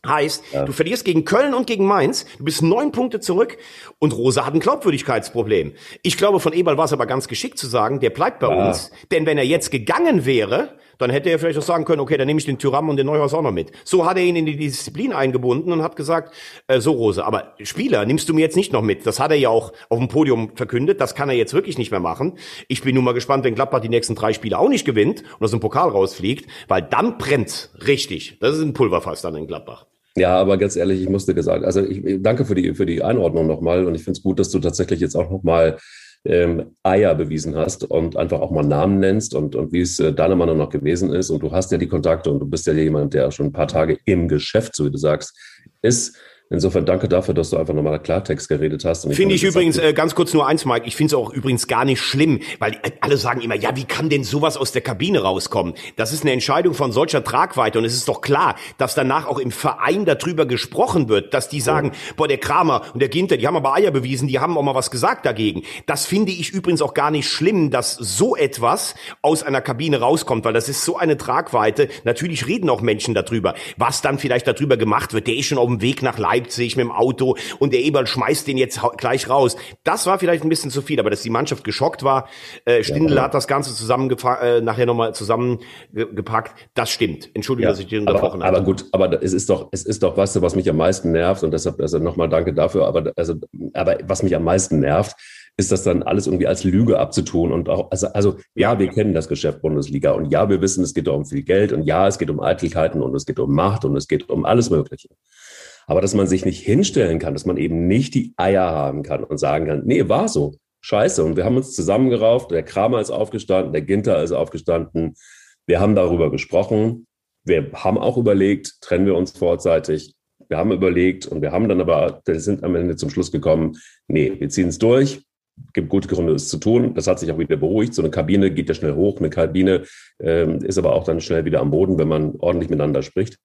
Heißt, ja. du verlierst gegen Köln und gegen Mainz, du bist neun Punkte zurück und Rosa hat ein Glaubwürdigkeitsproblem. Ich glaube, von Eberl war es aber ganz geschickt zu sagen, der bleibt bei ja. uns, denn wenn er jetzt gegangen wäre, dann hätte er vielleicht auch sagen können, okay, dann nehme ich den Tyram und den Neuhaus auch noch mit. So hat er ihn in die Disziplin eingebunden und hat gesagt, äh, so Rose, aber Spieler nimmst du mir jetzt nicht noch mit. Das hat er ja auch auf dem Podium verkündet, das kann er jetzt wirklich nicht mehr machen. Ich bin nun mal gespannt, wenn Gladbach die nächsten drei Spiele auch nicht gewinnt und aus dem Pokal rausfliegt, weil dann brennt richtig. Das ist ein Pulverfass dann in Gladbach. Ja, aber ganz ehrlich, ich musste gesagt, also ich danke für die, für die Einordnung nochmal und ich finde es gut, dass du tatsächlich jetzt auch nochmal ähm, Eier bewiesen hast und einfach auch mal Namen nennst und, und wie es äh, deiner Meinung nach gewesen ist. Und du hast ja die Kontakte und du bist ja jemand, der schon ein paar Tage im Geschäft, so wie du sagst, ist. Insofern danke dafür, dass du einfach nochmal Klartext geredet hast. Finde ich übrigens, äh, ganz kurz nur eins, Mike, ich finde es auch übrigens gar nicht schlimm, weil äh, alle sagen immer, ja, wie kann denn sowas aus der Kabine rauskommen? Das ist eine Entscheidung von solcher Tragweite und es ist doch klar, dass danach auch im Verein darüber gesprochen wird, dass die sagen, ja. boah, der Kramer und der Ginter, die haben aber Eier bewiesen, die haben auch mal was gesagt dagegen. Das finde ich übrigens auch gar nicht schlimm, dass so etwas aus einer Kabine rauskommt, weil das ist so eine Tragweite. Natürlich reden auch Menschen darüber. Was dann vielleicht darüber gemacht wird, der ist schon auf dem Weg nach Leipzig Leipzig mit dem Auto und der Eberl schmeißt den jetzt gleich raus. Das war vielleicht ein bisschen zu viel, aber dass die Mannschaft geschockt war, äh, Stindl ja, hat das Ganze zusammengepackt, äh, nachher nochmal zusammengepackt, das stimmt. Entschuldigung, ja, dass ich den unterbrochen habe. Aber gut, aber es ist doch, es ist doch was, was mich am meisten nervt und deshalb, also nochmal danke dafür, aber, also, aber was mich am meisten nervt, ist das dann alles irgendwie als Lüge abzutun und auch, also, also ja, wir kennen das Geschäft Bundesliga und ja, wir wissen, es geht um viel Geld und ja, es geht um Eitelkeiten und es geht um Macht und es geht um alles Mögliche. Aber dass man sich nicht hinstellen kann, dass man eben nicht die Eier haben kann und sagen kann, nee, war so. Scheiße. Und wir haben uns zusammengerauft, der Kramer ist aufgestanden, der Ginter ist aufgestanden. Wir haben darüber gesprochen. Wir haben auch überlegt, trennen wir uns vorzeitig. Wir haben überlegt und wir haben dann aber, wir sind am Ende zum Schluss gekommen, nee, wir ziehen es durch. Gibt gute Gründe, es zu tun. Das hat sich auch wieder beruhigt. So eine Kabine geht ja schnell hoch. Eine Kabine ähm, ist aber auch dann schnell wieder am Boden, wenn man ordentlich miteinander spricht.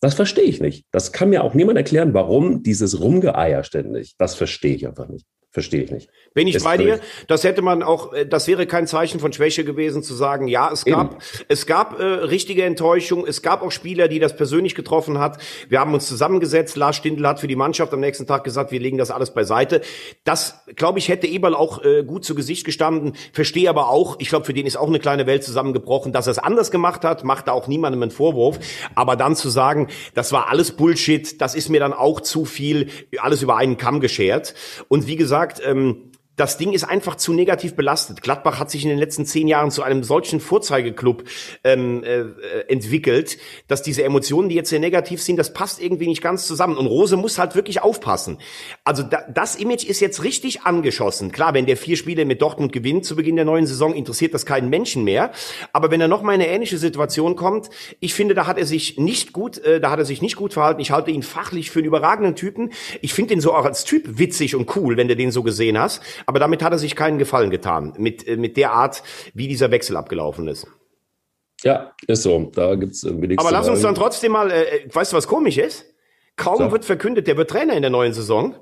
Das verstehe ich nicht. Das kann mir auch niemand erklären, warum dieses Rumgeeier ständig. Das verstehe ich einfach nicht. Verstehe ich nicht. Bin ich bei dir? Das hätte man auch, äh, das wäre kein Zeichen von Schwäche gewesen zu sagen, ja, es gab, Eben. es gab äh, richtige Enttäuschung, es gab auch Spieler, die das persönlich getroffen hat. Wir haben uns zusammengesetzt, Lars Stindl hat für die Mannschaft am nächsten Tag gesagt, wir legen das alles beiseite. Das, glaube ich, hätte Eberl auch äh, gut zu Gesicht gestanden. Verstehe aber auch, ich glaube, für den ist auch eine kleine Welt zusammengebrochen, dass er es anders gemacht hat, macht da auch niemandem einen Vorwurf. Aber dann zu sagen, das war alles Bullshit, das ist mir dann auch zu viel, alles über einen Kamm geschert. Und wie gesagt, gesagt, ähm, das Ding ist einfach zu negativ belastet. Gladbach hat sich in den letzten zehn Jahren zu einem solchen Vorzeigeklub ähm, äh, entwickelt, dass diese Emotionen, die jetzt sehr negativ sind, das passt irgendwie nicht ganz zusammen. Und Rose muss halt wirklich aufpassen. Also da, das Image ist jetzt richtig angeschossen. Klar, wenn der vier Spiele mit Dortmund gewinnt zu Beginn der neuen Saison, interessiert das keinen Menschen mehr. Aber wenn er noch mal in eine ähnliche Situation kommt, ich finde, da hat er sich nicht gut, äh, da hat er sich nicht gut verhalten. Ich halte ihn fachlich für einen überragenden Typen. Ich finde ihn so auch als Typ witzig und cool, wenn du den so gesehen hast. Aber damit hat er sich keinen Gefallen getan, mit, äh, mit der Art, wie dieser Wechsel abgelaufen ist. Ja, ist so. Da gibt's irgendwie nichts Aber lass uns dann trotzdem mal, äh, äh, weißt du, was komisch ist? Kaum so. wird verkündet, der wird Trainer in der neuen Saison,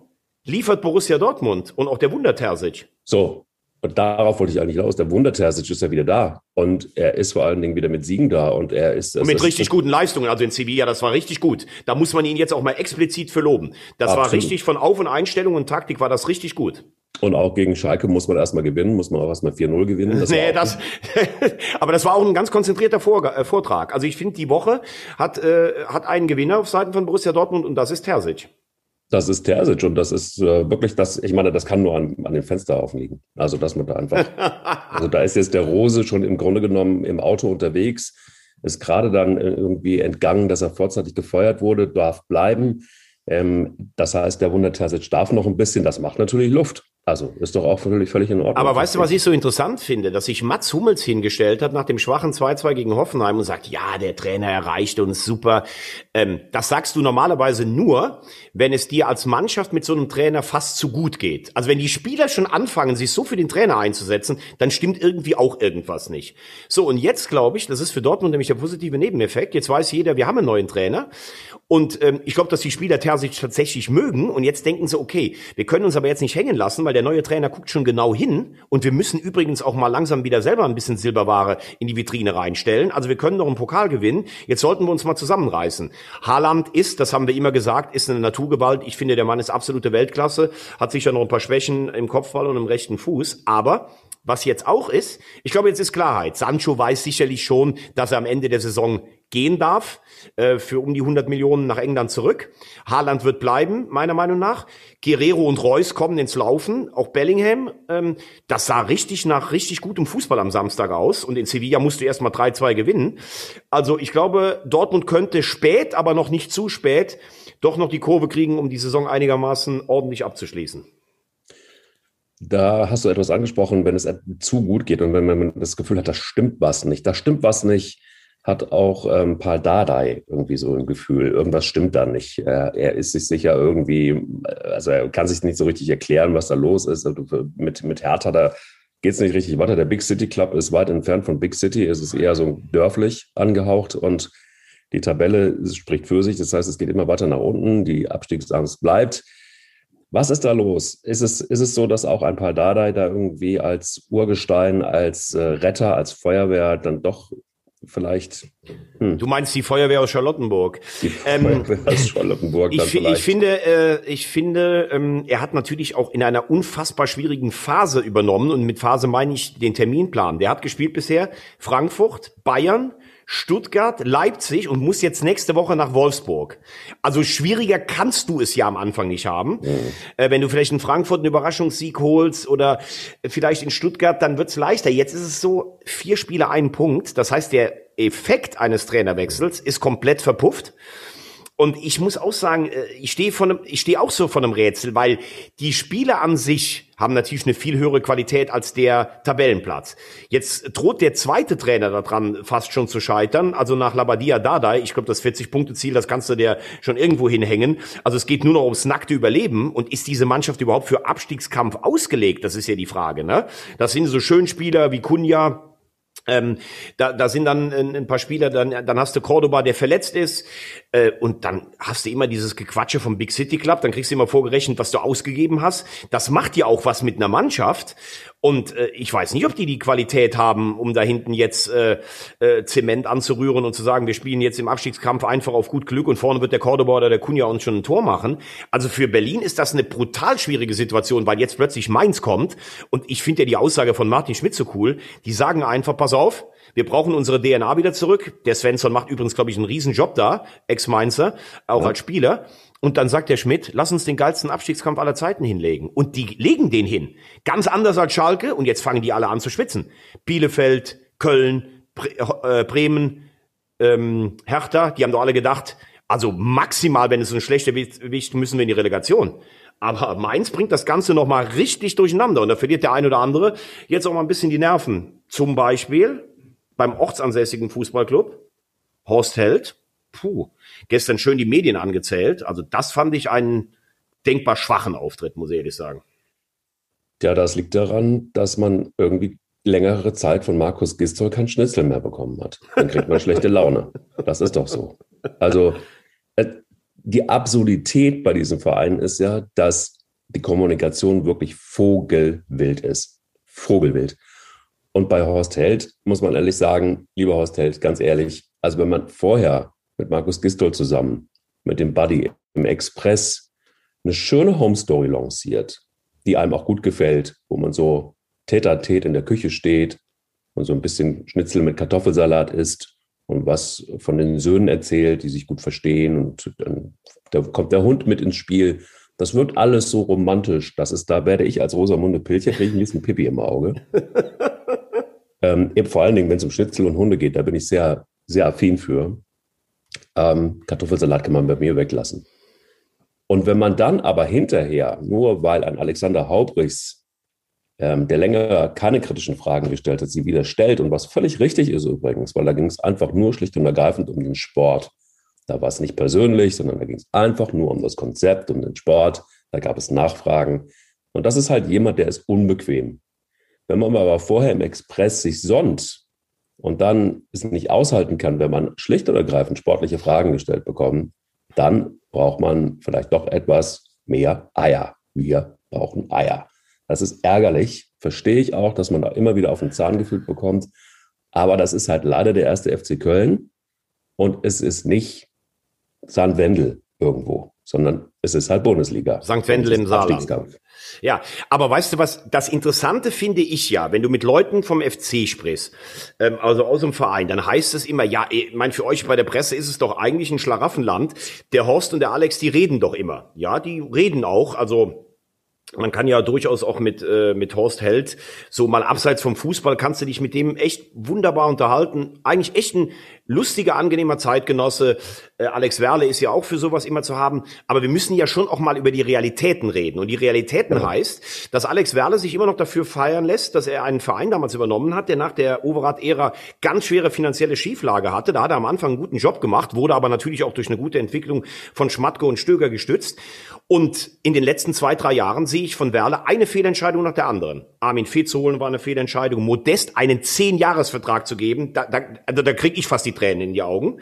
liefert Borussia Dortmund und auch der Wunder Terzic. So, und darauf wollte ich eigentlich raus. Der Wunder Terzic ist ja wieder da. Und er ist vor allen Dingen wieder mit Siegen da. Und er ist. Und mit richtig guten Leistungen. Also in Sevilla, das war richtig gut. Da muss man ihn jetzt auch mal explizit für loben. Das Absolut. war richtig von Auf- und Einstellung und Taktik war das richtig gut. Und auch gegen Schalke muss man erstmal gewinnen, muss man auch erstmal 4-0 gewinnen. Das nee, das, aber das war auch ein ganz konzentrierter Vor äh, Vortrag. Also ich finde, die Woche hat, äh, hat einen Gewinner auf Seiten von Borussia Dortmund und das ist Terzic. Das ist Terzic und das ist äh, wirklich das, ich meine, das kann nur an, an dem Fenster aufliegen. Also, dass man da einfach, also da ist jetzt der Rose schon im Grunde genommen im Auto unterwegs, ist gerade dann äh, irgendwie entgangen, dass er vorzeitig gefeuert wurde, darf bleiben. Ähm, das heißt, der Wunder Terzic darf noch ein bisschen, das macht natürlich Luft. Also ist doch auch völlig, völlig in Ordnung. Aber weißt du, was ich so interessant finde? Dass sich Mats Hummels hingestellt hat nach dem schwachen 2-2 gegen Hoffenheim und sagt, ja, der Trainer erreicht uns super. Ähm, das sagst du normalerweise nur, wenn es dir als Mannschaft mit so einem Trainer fast zu gut geht. Also wenn die Spieler schon anfangen, sich so für den Trainer einzusetzen, dann stimmt irgendwie auch irgendwas nicht. So, und jetzt glaube ich, das ist für Dortmund nämlich der positive Nebeneffekt. Jetzt weiß jeder, wir haben einen neuen Trainer. Und ähm, ich glaube, dass die Spieler Terzic tatsächlich mögen. Und jetzt denken sie, okay, wir können uns aber jetzt nicht hängen lassen, weil der neue Trainer guckt schon genau hin. Und wir müssen übrigens auch mal langsam wieder selber ein bisschen Silberware in die Vitrine reinstellen. Also wir können noch einen Pokal gewinnen. Jetzt sollten wir uns mal zusammenreißen. Haaland ist, das haben wir immer gesagt, ist eine Naturgewalt. Ich finde, der Mann ist absolute Weltklasse. Hat sicher noch ein paar Schwächen im Kopfball und im rechten Fuß. Aber was jetzt auch ist, ich glaube, jetzt ist Klarheit. Sancho weiß sicherlich schon, dass er am Ende der Saison gehen darf, äh, für um die 100 Millionen nach England zurück. Haaland wird bleiben, meiner Meinung nach. Guerrero und Reus kommen ins Laufen, auch Bellingham. Ähm, das sah richtig nach richtig gutem Fußball am Samstag aus und in Sevilla musste erst mal 3-2 gewinnen. Also ich glaube, Dortmund könnte spät, aber noch nicht zu spät, doch noch die Kurve kriegen, um die Saison einigermaßen ordentlich abzuschließen. Da hast du etwas angesprochen, wenn es zu gut geht und wenn man das Gefühl hat, da stimmt was nicht. Da stimmt was nicht, hat auch ähm, Paul Dardai irgendwie so ein Gefühl, irgendwas stimmt da nicht. Er, er, ist sich sicher irgendwie, also er kann sich nicht so richtig erklären, was da los ist. Also mit, mit Hertha, da geht es nicht richtig weiter. Der Big City Club ist weit entfernt von Big City, es ist eher so dörflich angehaucht und die Tabelle spricht für sich. Das heißt, es geht immer weiter nach unten, die Abstiegsangst bleibt. Was ist da los? Ist es, ist es so, dass auch ein paar Dardai da irgendwie als Urgestein, als äh, Retter, als Feuerwehr dann doch vielleicht. Hm. Du meinst die Feuerwehr aus Charlottenburg? Die ähm, Feuerwehr ähm, aus Charlottenburg. Ich, ich, finde, äh, ich finde, ähm, er hat natürlich auch in einer unfassbar schwierigen Phase übernommen und mit Phase meine ich den Terminplan. Der hat gespielt bisher Frankfurt, Bayern, Stuttgart, Leipzig und muss jetzt nächste Woche nach Wolfsburg. Also schwieriger kannst du es ja am Anfang nicht haben. Mhm. Äh, wenn du vielleicht in Frankfurt einen Überraschungssieg holst oder vielleicht in Stuttgart, dann wird's leichter. Jetzt ist es so, vier Spiele, ein Punkt. Das heißt, der Effekt eines Trainerwechsels ist komplett verpufft. Und ich muss auch sagen, äh, ich stehe von einem, ich stehe auch so von einem Rätsel, weil die Spiele an sich haben natürlich eine viel höhere Qualität als der Tabellenplatz. Jetzt droht der zweite Trainer daran fast schon zu scheitern, also nach Labadia Dardai, ich glaube, das 40-Punkte-Ziel, das kannst du dir schon irgendwo hinhängen. Also es geht nur noch ums nackte Überleben und ist diese Mannschaft überhaupt für Abstiegskampf ausgelegt? Das ist ja die Frage, ne? Das sind so schön Spieler wie Kunja, ähm, da, da sind dann ein, ein paar Spieler, dann, dann hast du Cordoba, der verletzt ist, äh, und dann hast du immer dieses Gequatsche vom Big City Club, dann kriegst du immer vorgerechnet, was du ausgegeben hast. Das macht ja auch was mit einer Mannschaft. Und äh, ich weiß nicht, ob die die Qualität haben, um da hinten jetzt äh, äh, Zement anzurühren und zu sagen, wir spielen jetzt im Abstiegskampf einfach auf gut Glück und vorne wird der Cordoba oder der Kunja uns schon ein Tor machen. Also für Berlin ist das eine brutal schwierige Situation, weil jetzt plötzlich Mainz kommt. Und ich finde ja die Aussage von Martin Schmidt so cool. Die sagen einfach, pass auf, wir brauchen unsere DNA wieder zurück. Der Svensson macht übrigens, glaube ich, einen riesen Job da, Ex-Mainzer, auch ja. als Spieler. Und dann sagt der Schmidt, lass uns den geilsten Abstiegskampf aller Zeiten hinlegen. Und die legen den hin. Ganz anders als Schalke. Und jetzt fangen die alle an zu schwitzen. Bielefeld, Köln, Bre äh, Bremen, ähm, Hertha, die haben doch alle gedacht, also maximal, wenn es ein schlechter Gewicht, müssen wir in die Relegation. Aber Mainz bringt das Ganze nochmal richtig durcheinander. Und da verliert der ein oder andere jetzt auch mal ein bisschen die Nerven. Zum Beispiel beim ortsansässigen Fußballclub. Horst Held. Puh, gestern schön die Medien angezählt. Also das fand ich einen denkbar schwachen Auftritt, muss ich ehrlich sagen. Ja, das liegt daran, dass man irgendwie längere Zeit von Markus Gistol kein Schnitzel mehr bekommen hat. Dann kriegt man schlechte Laune. Das ist doch so. Also äh, die Absurdität bei diesem Verein ist ja, dass die Kommunikation wirklich vogelwild ist. Vogelwild. Und bei Horst Held muss man ehrlich sagen, lieber Horst Held, ganz ehrlich, also wenn man vorher mit Markus Gistol zusammen, mit dem Buddy im Express eine schöne Home Story lanciert, die einem auch gut gefällt, wo man so tete in der Küche steht und so ein bisschen Schnitzel mit Kartoffelsalat isst und was von den Söhnen erzählt, die sich gut verstehen und dann da kommt der Hund mit ins Spiel. Das wird alles so romantisch. Das ist, da werde ich als Rosamunde Pilcher kriege ich ein bisschen Pipi im Auge. Ähm, eben vor allen Dingen, wenn es um Schnitzel und Hunde geht, da bin ich sehr, sehr affin für. Ähm, Kartoffelsalat kann man bei mir weglassen. Und wenn man dann aber hinterher, nur weil ein Alexander Haubrichs ähm, der länger keine kritischen Fragen gestellt hat, sie wieder stellt und was völlig richtig ist übrigens, weil da ging es einfach nur schlicht und ergreifend um den Sport. Da war es nicht persönlich, sondern da ging es einfach nur um das Konzept, um den Sport. Da gab es Nachfragen. Und das ist halt jemand, der ist unbequem. Wenn man aber vorher im Express sich sonnt und dann es nicht aushalten kann, wenn man schlicht und ergreifend sportliche Fragen gestellt bekommt, dann braucht man vielleicht doch etwas mehr Eier. Wir brauchen Eier. Das ist ärgerlich, verstehe ich auch, dass man da immer wieder auf den Zahn gefühlt bekommt. Aber das ist halt leider der erste FC Köln und es ist nicht St. Wendel irgendwo, sondern es ist halt Bundesliga. St. Wendel im Saarland. Ja, aber weißt du was, das Interessante finde ich ja, wenn du mit Leuten vom FC sprichst, ähm, also aus dem Verein, dann heißt es immer, ja, ich mein, für euch bei der Presse ist es doch eigentlich ein Schlaraffenland. Der Horst und der Alex, die reden doch immer. Ja, die reden auch, also man kann ja durchaus auch mit, äh, mit Horst Held, so mal abseits vom Fußball, kannst du dich mit dem echt wunderbar unterhalten. Eigentlich echt ein lustiger, angenehmer Zeitgenosse. Äh, Alex Werle ist ja auch für sowas immer zu haben. Aber wir müssen ja schon auch mal über die Realitäten reden. Und die Realitäten ja. heißt, dass Alex Werle sich immer noch dafür feiern lässt, dass er einen Verein damals übernommen hat, der nach der Overath-Ära ganz schwere finanzielle Schieflage hatte. Da hat er am Anfang einen guten Job gemacht, wurde aber natürlich auch durch eine gute Entwicklung von Schmatke und Stöger gestützt. Und in den letzten zwei, drei Jahren sehe ich von Werle eine Fehlentscheidung nach der anderen. Armin Fee zu holen war eine Fehlentscheidung. Modest einen Zehn-Jahres-Vertrag zu geben, da, da, also da kriege ich fast die Tränen in die Augen.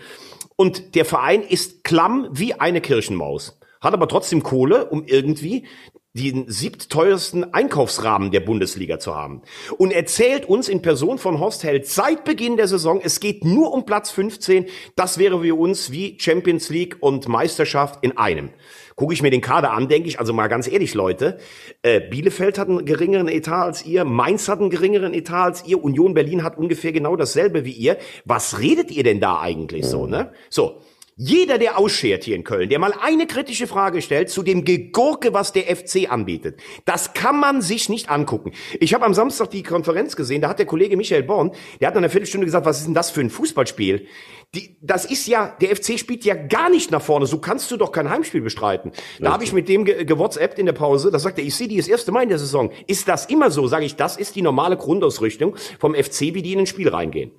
Und der Verein ist klamm wie eine Kirchenmaus, hat aber trotzdem Kohle, um irgendwie den siebtteuersten Einkaufsrahmen der Bundesliga zu haben. Und erzählt uns in Person von Horst Held seit Beginn der Saison, es geht nur um Platz 15. Das wäre für uns wie Champions League und Meisterschaft in einem. Gucke ich mir den Kader an, denke ich, also mal ganz ehrlich, Leute, äh, Bielefeld hat einen geringeren Etat als ihr, Mainz hat einen geringeren Etat als ihr, Union Berlin hat ungefähr genau dasselbe wie ihr. Was redet ihr denn da eigentlich so, ne? So. Jeder, der ausschert hier in Köln, der mal eine kritische Frage stellt zu dem Gegurke, was der FC anbietet, das kann man sich nicht angucken. Ich habe am Samstag die Konferenz gesehen, da hat der Kollege Michael Born, der hat nach einer Viertelstunde gesagt, was ist denn das für ein Fußballspiel? Die, das ist ja, der FC spielt ja gar nicht nach vorne, so kannst du doch kein Heimspiel bestreiten. Da habe ich mit dem gewhatsappt in der Pause, da sagt er, ich sehe die das erste Mal in der Saison. Ist das immer so? Sage ich, das ist die normale Grundausrichtung vom FC, wie die in ein Spiel reingehen.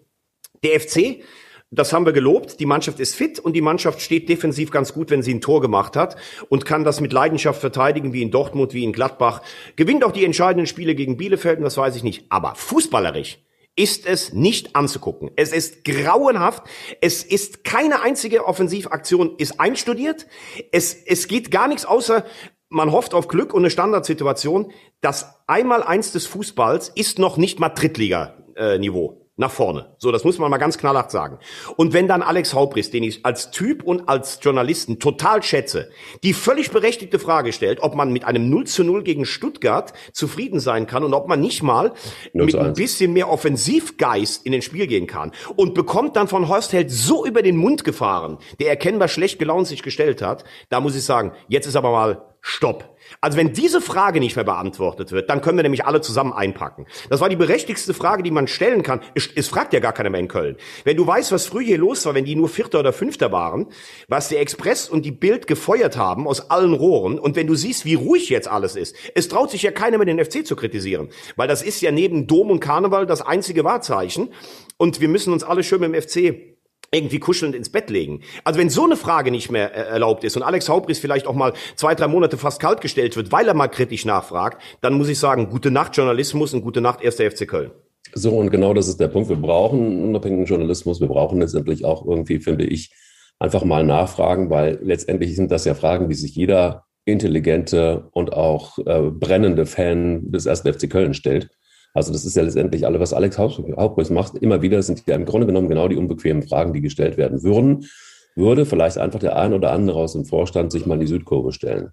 Der FC das haben wir gelobt. Die Mannschaft ist fit und die Mannschaft steht defensiv ganz gut, wenn sie ein Tor gemacht hat und kann das mit Leidenschaft verteidigen, wie in Dortmund, wie in Gladbach. Gewinnt auch die entscheidenden Spiele gegen Bielefeld, das weiß ich nicht. Aber fußballerisch ist es nicht anzugucken. Es ist grauenhaft. Es ist keine einzige Offensivaktion ist einstudiert. Es, es geht gar nichts außer man hofft auf Glück und eine Standardsituation. Das Einmal-Eins des Fußballs ist noch nicht mal Drittliga-Niveau. Nach vorne. So, das muss man mal ganz knallhart sagen. Und wenn dann Alex Haubrist, den ich als Typ und als Journalisten total schätze, die völlig berechtigte Frage stellt, ob man mit einem 0 zu 0 gegen Stuttgart zufrieden sein kann und ob man nicht mal mit ein bisschen mehr Offensivgeist in den Spiel gehen kann und bekommt dann von Horst Held so über den Mund gefahren, der erkennbar schlecht gelaunt sich gestellt hat, da muss ich sagen, jetzt ist aber mal Stopp. Also wenn diese Frage nicht mehr beantwortet wird, dann können wir nämlich alle zusammen einpacken. Das war die berechtigste Frage, die man stellen kann. Es, es fragt ja gar keiner mehr in Köln. Wenn du weißt, was früher hier los war, wenn die nur Vierter oder Fünfter waren, was der Express und die Bild gefeuert haben aus allen Rohren und wenn du siehst, wie ruhig jetzt alles ist, es traut sich ja keiner mehr den FC zu kritisieren, weil das ist ja neben Dom und Karneval das einzige Wahrzeichen und wir müssen uns alle schön mit dem FC irgendwie kuschelnd ins Bett legen. Also wenn so eine Frage nicht mehr äh, erlaubt ist und Alex Haubris vielleicht auch mal zwei, drei Monate fast kalt gestellt wird, weil er mal kritisch nachfragt, dann muss ich sagen, gute Nacht Journalismus und gute Nacht erster FC Köln. So, und genau das ist der Punkt. Wir brauchen unabhängigen Journalismus. Wir brauchen letztendlich auch irgendwie, finde ich, einfach mal nachfragen, weil letztendlich sind das ja Fragen, die sich jeder intelligente und auch äh, brennende Fan des ersten FC Köln stellt. Also das ist ja letztendlich alles, was Alex Hauptbus macht. Immer wieder sind ja im Grunde genommen genau die unbequemen Fragen, die gestellt werden würden. Würde vielleicht einfach der ein oder andere aus dem Vorstand sich mal in die Südkurve stellen.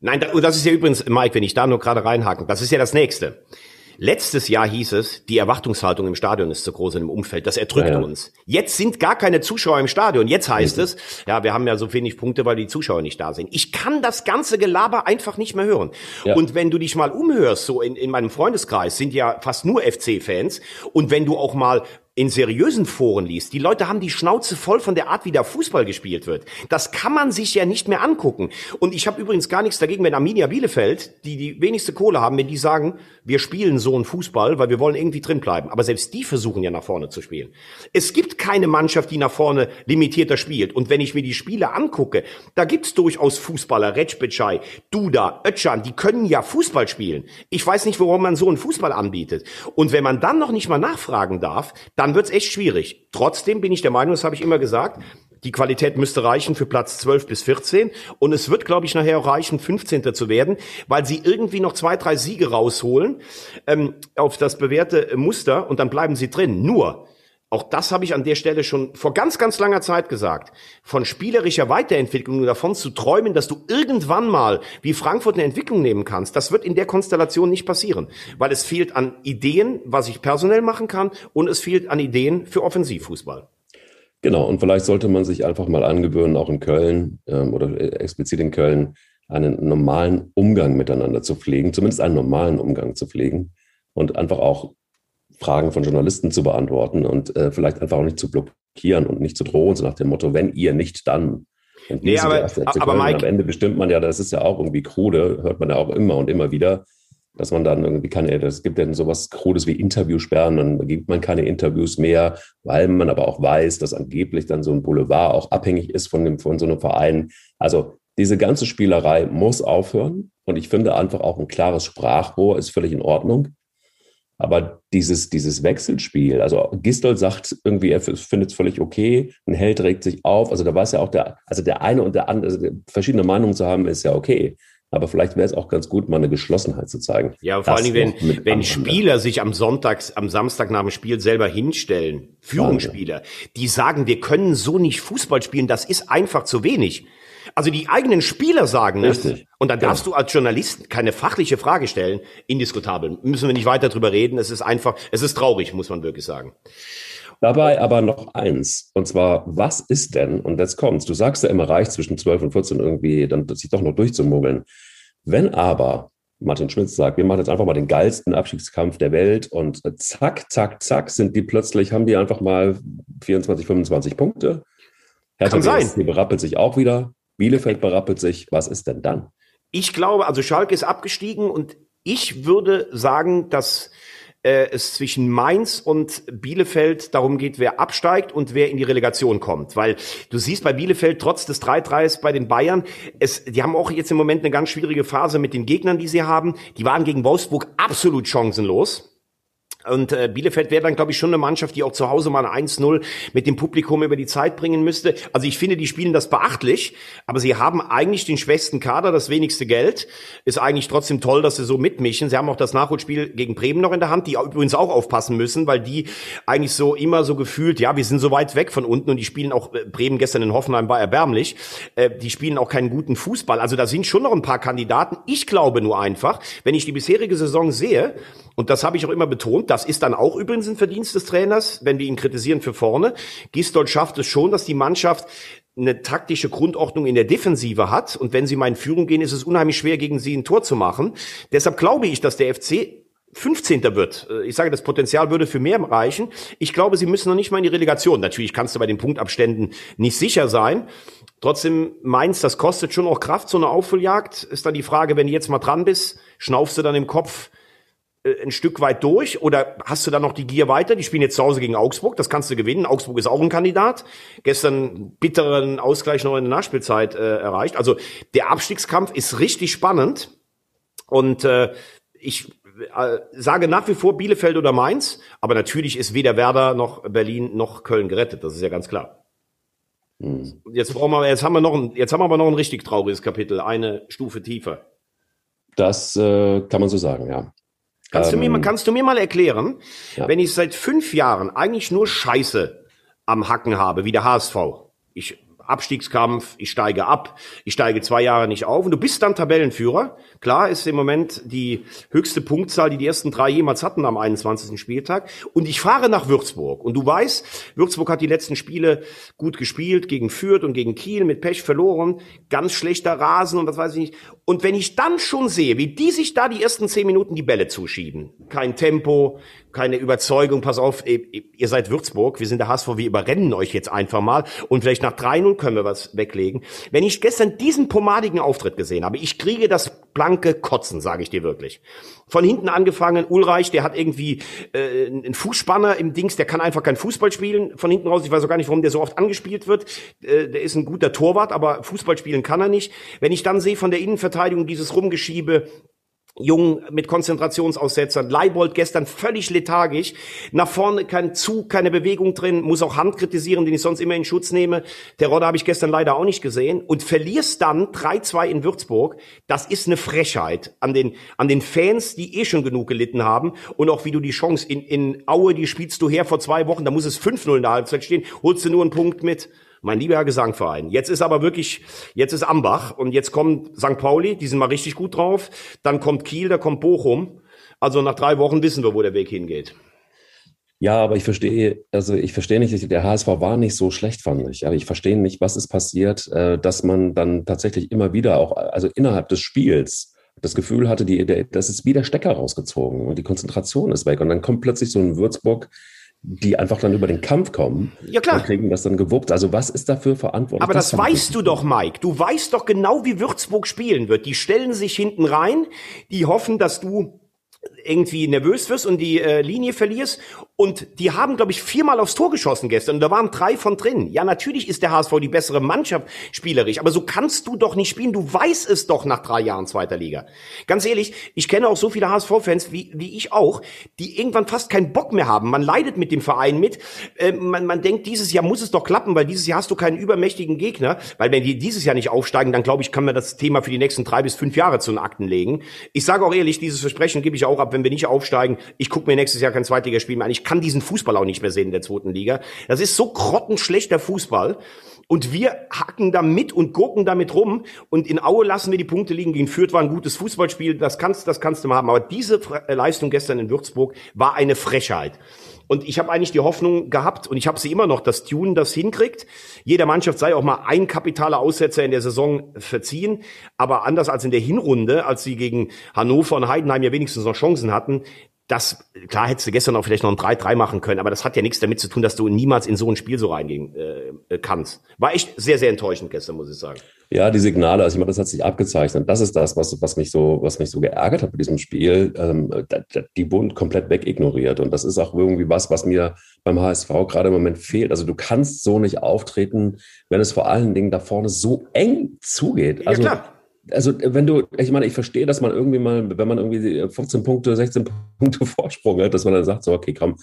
Nein, das ist ja übrigens, Mike, wenn ich da nur gerade reinhaken, das ist ja das Nächste. Letztes Jahr hieß es, die Erwartungshaltung im Stadion ist zu groß in dem Umfeld. Das erdrückt ja, ja. uns. Jetzt sind gar keine Zuschauer im Stadion. Jetzt heißt mhm. es, ja, wir haben ja so wenig Punkte, weil die Zuschauer nicht da sind. Ich kann das ganze Gelaber einfach nicht mehr hören. Ja. Und wenn du dich mal umhörst, so in, in meinem Freundeskreis sind ja fast nur FC-Fans. Und wenn du auch mal in seriösen Foren liest, die Leute haben die Schnauze voll von der Art, wie da Fußball gespielt wird. Das kann man sich ja nicht mehr angucken. Und ich habe übrigens gar nichts dagegen, wenn Arminia Bielefeld, die die wenigste Kohle haben, wenn die sagen, wir spielen so einen Fußball, weil wir wollen irgendwie drin bleiben. Aber selbst die versuchen ja nach vorne zu spielen. Es gibt keine Mannschaft, die nach vorne limitierter spielt. Und wenn ich mir die Spiele angucke, da gibt's durchaus Fußballer, Recbecai, Duda, Ötchan, die können ja Fußball spielen. Ich weiß nicht, warum man so einen Fußball anbietet. Und wenn man dann noch nicht mal nachfragen darf, dann wird's echt schwierig. Trotzdem bin ich der Meinung, das habe ich immer gesagt, die Qualität müsste reichen für Platz 12 bis 14. Und es wird, glaube ich, nachher auch reichen, 15. zu werden, weil sie irgendwie noch zwei, drei Siege rausholen ähm, auf das bewährte Muster und dann bleiben sie drin. Nur, auch das habe ich an der Stelle schon vor ganz, ganz langer Zeit gesagt. Von spielerischer Weiterentwicklung davon zu träumen, dass du irgendwann mal wie Frankfurt eine Entwicklung nehmen kannst, das wird in der Konstellation nicht passieren, weil es fehlt an Ideen, was ich personell machen kann und es fehlt an Ideen für Offensivfußball. Genau, und vielleicht sollte man sich einfach mal angewöhnen, auch in Köln ähm, oder äh, explizit in Köln, einen normalen Umgang miteinander zu pflegen, zumindest einen normalen Umgang zu pflegen und einfach auch Fragen von Journalisten zu beantworten und äh, vielleicht einfach auch nicht zu blockieren und nicht zu drohen, so nach dem Motto, wenn ihr nicht, dann. Nee, aber, aber Mike, am Ende bestimmt man ja, das ist ja auch irgendwie krude, hört man ja auch immer und immer wieder, dass man dann irgendwie keine, es gibt ja sowas Krudes wie Interviewsperren, dann gibt man keine Interviews mehr, weil man aber auch weiß, dass angeblich dann so ein Boulevard auch abhängig ist von, dem, von so einem Verein. Also diese ganze Spielerei muss aufhören und ich finde einfach auch ein klares Sprachrohr ist völlig in Ordnung. Aber dieses, dieses Wechselspiel, also Gistol sagt irgendwie, er findet es völlig okay, ein Held regt sich auf. Also da weiß ja auch der, also der eine und der andere, also verschiedene Meinungen zu haben, ist ja okay. Aber vielleicht wäre es auch ganz gut, mal eine Geschlossenheit zu zeigen. Ja, vor allen Dingen, wenn, wenn Spieler sich am Sonntag, am Samstag nach dem Spiel selber hinstellen, Führungsspieler, die sagen, wir können so nicht Fußball spielen, das ist einfach zu wenig. Also die eigenen Spieler sagen es. Und dann darfst genau. du als Journalist keine fachliche Frage stellen. Indiskutabel. Müssen wir nicht weiter drüber reden. Es ist einfach, es ist traurig, muss man wirklich sagen. Dabei aber noch eins. Und zwar, was ist denn, und jetzt kommt's, du sagst ja immer, reicht zwischen 12 und 14 irgendwie, dann sich doch noch durchzumogeln. Wenn aber Martin Schmitz sagt, wir machen jetzt einfach mal den geilsten Abstiegskampf der Welt und zack, zack, zack, sind die plötzlich, haben die einfach mal 24, 25 Punkte. Hertha Kann sein. BSC berappelt sich auch wieder. Bielefeld berappelt sich. Was ist denn dann? Ich glaube, also Schalke ist abgestiegen und ich würde sagen, dass äh, es zwischen Mainz und Bielefeld darum geht, wer absteigt und wer in die Relegation kommt. Weil du siehst bei Bielefeld trotz des 3-3s bei den Bayern, es, die haben auch jetzt im Moment eine ganz schwierige Phase mit den Gegnern, die sie haben. Die waren gegen Wolfsburg absolut chancenlos. Und äh, Bielefeld wäre dann, glaube ich, schon eine Mannschaft, die auch zu Hause mal ein 1-0 mit dem Publikum über die Zeit bringen müsste. Also ich finde, die spielen das beachtlich, aber sie haben eigentlich den schwächsten Kader, das wenigste Geld. Ist eigentlich trotzdem toll, dass sie so mitmischen. Sie haben auch das Nachholspiel gegen Bremen noch in der Hand, die übrigens auch aufpassen müssen, weil die eigentlich so immer so gefühlt, ja, wir sind so weit weg von unten und die spielen auch, äh, Bremen gestern in Hoffenheim war erbärmlich, äh, die spielen auch keinen guten Fußball. Also da sind schon noch ein paar Kandidaten. Ich glaube nur einfach, wenn ich die bisherige Saison sehe, und das habe ich auch immer betont, das ist dann auch übrigens ein Verdienst des Trainers, wenn wir ihn kritisieren für vorne. Gistol schafft es schon, dass die Mannschaft eine taktische Grundordnung in der Defensive hat. Und wenn sie mal in Führung gehen, ist es unheimlich schwer, gegen sie ein Tor zu machen. Deshalb glaube ich, dass der FC 15. wird. Äh, ich sage, das Potenzial würde für mehr reichen. Ich glaube, sie müssen noch nicht mal in die Relegation. Natürlich kannst du bei den Punktabständen nicht sicher sein. Trotzdem meinst, das kostet schon auch Kraft, so eine Aufholjagd. Ist dann die Frage, wenn du jetzt mal dran bist, schnaufst du dann im Kopf, ein Stück weit durch oder hast du dann noch die Gier weiter? Die spielen jetzt zu Hause gegen Augsburg, das kannst du gewinnen. Augsburg ist auch ein Kandidat. Gestern bitteren Ausgleich noch in der Nachspielzeit äh, erreicht. Also der Abstiegskampf ist richtig spannend und äh, ich äh, sage nach wie vor Bielefeld oder Mainz, aber natürlich ist weder Werder noch Berlin noch Köln gerettet, das ist ja ganz klar. Hm. Jetzt brauchen wir, jetzt haben wir noch ein, jetzt haben wir aber noch ein richtig trauriges Kapitel, eine Stufe tiefer. Das äh, kann man so sagen, ja. Kannst, ähm, du, mir, ähm, kannst du mir mal erklären, ja. wenn ich seit fünf Jahren eigentlich nur Scheiße am Hacken habe, wie der HSV, ich Abstiegskampf, ich steige ab, ich steige zwei Jahre nicht auf und du bist dann Tabellenführer. Klar ist im Moment die höchste Punktzahl, die die ersten drei jemals hatten am 21. Spieltag. Und ich fahre nach Würzburg. Und du weißt, Würzburg hat die letzten Spiele gut gespielt, gegen Fürth und gegen Kiel mit Pech verloren, ganz schlechter Rasen und was weiß ich nicht. Und wenn ich dann schon sehe, wie die sich da die ersten zehn Minuten die Bälle zuschieben, kein Tempo, keine Überzeugung, pass auf, ihr seid Würzburg, wir sind der HSV, wir überrennen euch jetzt einfach mal und vielleicht nach 3-0 können wir was weglegen. Wenn ich gestern diesen pomadigen Auftritt gesehen habe, ich kriege das blanke Kotzen, sage ich dir wirklich. Von hinten angefangen, Ulreich, der hat irgendwie äh, einen Fußspanner im Dings, der kann einfach kein Fußball spielen. Von hinten raus, ich weiß auch gar nicht, warum der so oft angespielt wird. Äh, der ist ein guter Torwart, aber Fußball spielen kann er nicht. Wenn ich dann sehe von der Innenverteidigung dieses Rumgeschiebe, Jung mit Konzentrationsaussetzern. Leibold gestern völlig lethargisch. Nach vorne kein Zug, keine Bewegung drin. Muss auch Hand kritisieren, den ich sonst immer in Schutz nehme. Der Rodder habe ich gestern leider auch nicht gesehen. Und verlierst dann 3-2 in Würzburg. Das ist eine Frechheit an den, an den Fans, die eh schon genug gelitten haben. Und auch wie du die Chance in, in Aue, die spielst du her vor zwei Wochen. Da muss es 5-0 in der Halbzeit stehen. Holst du nur einen Punkt mit mein lieber Herr Gesangverein. Jetzt ist aber wirklich, jetzt ist Ambach und jetzt kommt St. Pauli, die sind mal richtig gut drauf. Dann kommt Kiel, da kommt Bochum. Also nach drei Wochen wissen wir, wo der Weg hingeht. Ja, aber ich verstehe, also ich verstehe nicht, der HSV war nicht so schlecht, fand ich. Aber ich verstehe nicht, was ist passiert, äh, dass man dann tatsächlich immer wieder auch, also innerhalb des Spiels, das Gefühl hatte, die, der, das ist wieder Stecker rausgezogen und die Konzentration ist weg. Und dann kommt plötzlich so ein Würzburg, die einfach dann über den Kampf kommen ja, klar. und kriegen das dann gewuppt. Also was ist dafür verantwortlich? Aber das, das weißt du doch, Mike. Du weißt doch genau, wie Würzburg spielen wird. Die stellen sich hinten rein, die hoffen, dass du irgendwie nervös wirst und die äh, Linie verlierst. Und die haben, glaube ich, viermal aufs Tor geschossen gestern. Und da waren drei von drin. Ja, natürlich ist der HSV die bessere Mannschaft spielerisch. Aber so kannst du doch nicht spielen. Du weißt es doch nach drei Jahren zweiter Liga. Ganz ehrlich, ich kenne auch so viele HSV-Fans, wie, wie ich auch, die irgendwann fast keinen Bock mehr haben. Man leidet mit dem Verein mit. Äh, man, man denkt, dieses Jahr muss es doch klappen, weil dieses Jahr hast du keinen übermächtigen Gegner. Weil wenn die dieses Jahr nicht aufsteigen, dann glaube ich, kann man das Thema für die nächsten drei bis fünf Jahre zu den Akten legen. Ich sage auch ehrlich, dieses Versprechen gebe ich auch ab, wenn wir nicht aufsteigen. Ich gucke mir nächstes Jahr kein Zweitligaspiel mehr an. Ich kann diesen Fußball auch nicht mehr sehen in der zweiten Liga. Das ist so grottenschlechter Fußball. Und wir hacken da mit und gucken damit rum. Und in Aue lassen wir die Punkte liegen. Gegen Fürth war ein gutes Fußballspiel. Das kannst, das kannst du mal haben. Aber diese äh, Leistung gestern in Würzburg war eine Frechheit. Und ich habe eigentlich die Hoffnung gehabt, und ich habe sie immer noch, dass Tune das hinkriegt. Jeder Mannschaft sei auch mal ein kapitaler Aussetzer in der Saison verziehen. Aber anders als in der Hinrunde, als sie gegen Hannover und Heidenheim ja wenigstens noch Chancen hatten, das, klar hättest du gestern auch vielleicht noch ein 3-3 machen können, aber das hat ja nichts damit zu tun, dass du niemals in so ein Spiel so reingehen äh, kannst. War echt sehr, sehr enttäuschend gestern, muss ich sagen. Ja, die Signale, also ich meine, das hat sich abgezeichnet. Das ist das, was, was mich so, was mich so geärgert hat bei diesem Spiel. Ähm, die wurden komplett wegignoriert. Und das ist auch irgendwie was, was mir beim HSV gerade im Moment fehlt. Also du kannst so nicht auftreten, wenn es vor allen Dingen da vorne so eng zugeht. Also, ja, klar also wenn du, ich meine, ich verstehe, dass man irgendwie mal, wenn man irgendwie 15 Punkte, 16 Punkte Vorsprung hat, dass man dann sagt, so, okay, komm,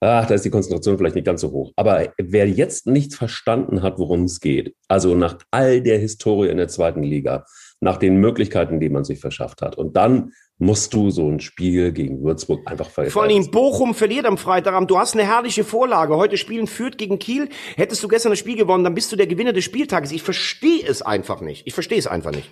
ach, da ist die Konzentration vielleicht nicht ganz so hoch. Aber wer jetzt nicht verstanden hat, worum es geht, also nach all der Historie in der zweiten Liga, nach den Möglichkeiten, die man sich verschafft hat, und dann musst du so ein Spiel gegen Würzburg einfach vergessen. Vor allem Bochum verliert am Freitagabend. Du hast eine herrliche Vorlage. Heute spielen Fürth gegen Kiel. Hättest du gestern das Spiel gewonnen, dann bist du der Gewinner des Spieltages. Ich verstehe es einfach nicht. Ich verstehe es einfach nicht.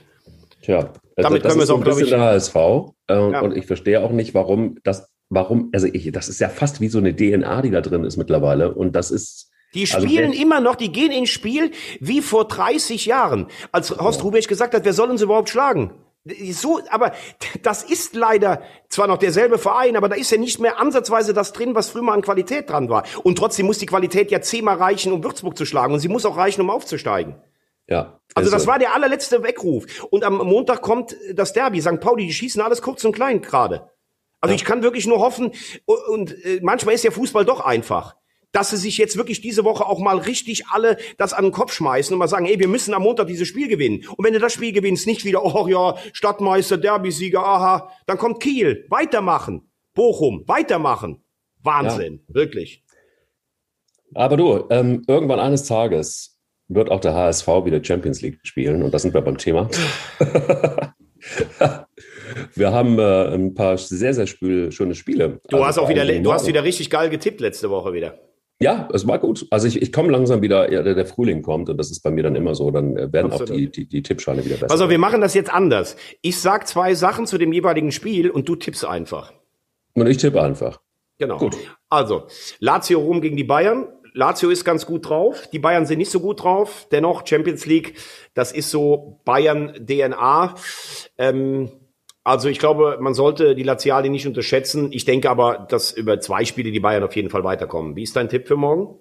Tja, damit das können wir es auch, glaube ich. Der HSV. Äh, ja. Und ich verstehe auch nicht, warum das, warum, also ich, das ist ja fast wie so eine DNA, die da drin ist mittlerweile. Und das ist, die also spielen also, immer noch, die gehen ins Spiel wie vor 30 Jahren. Als Horst ja. Rubesch gesagt hat, wer soll uns überhaupt schlagen? So, aber das ist leider zwar noch derselbe Verein, aber da ist ja nicht mehr ansatzweise das drin, was früher mal an Qualität dran war. Und trotzdem muss die Qualität ja zehnmal reichen, um Würzburg zu schlagen. Und sie muss auch reichen, um aufzusteigen. Ja. Also das war der allerletzte Weckruf. Und am Montag kommt das Derby. St. Pauli, die schießen alles kurz und klein gerade. Also ja. ich kann wirklich nur hoffen, und äh, manchmal ist der Fußball doch einfach, dass sie sich jetzt wirklich diese Woche auch mal richtig alle das an den Kopf schmeißen und mal sagen, ey, wir müssen am Montag dieses Spiel gewinnen. Und wenn du das Spiel gewinnst, nicht wieder, oh ja, Stadtmeister, Derbysieger, aha, dann kommt Kiel, weitermachen. Bochum, weitermachen. Wahnsinn, ja. wirklich. Aber du, ähm, irgendwann eines Tages wird auch der HSV wieder Champions League spielen und da sind wir beim Thema. wir haben äh, ein paar sehr, sehr schöne Spiele. Du also hast auch wieder, du hast wieder richtig geil getippt letzte Woche wieder. Ja, es war gut. Also ich, ich komme langsam wieder, ja, der, Frühling kommt und das ist bei mir dann immer so, dann äh, werden Absolut. auch die, die, die Tippscheine wieder besser. Also wir machen das jetzt anders. Ich sag zwei Sachen zu dem jeweiligen Spiel und du tippst einfach. Und ich tippe einfach. Genau. Gut. Also, Lazio Rom gegen die Bayern. Lazio ist ganz gut drauf, die Bayern sind nicht so gut drauf. Dennoch Champions League, das ist so Bayern DNA. Ähm, Also ich glaube, man sollte die Laziali nicht unterschätzen. Ich denke aber, dass über zwei Spiele die Bayern auf jeden Fall weiterkommen. Wie ist dein Tipp für morgen?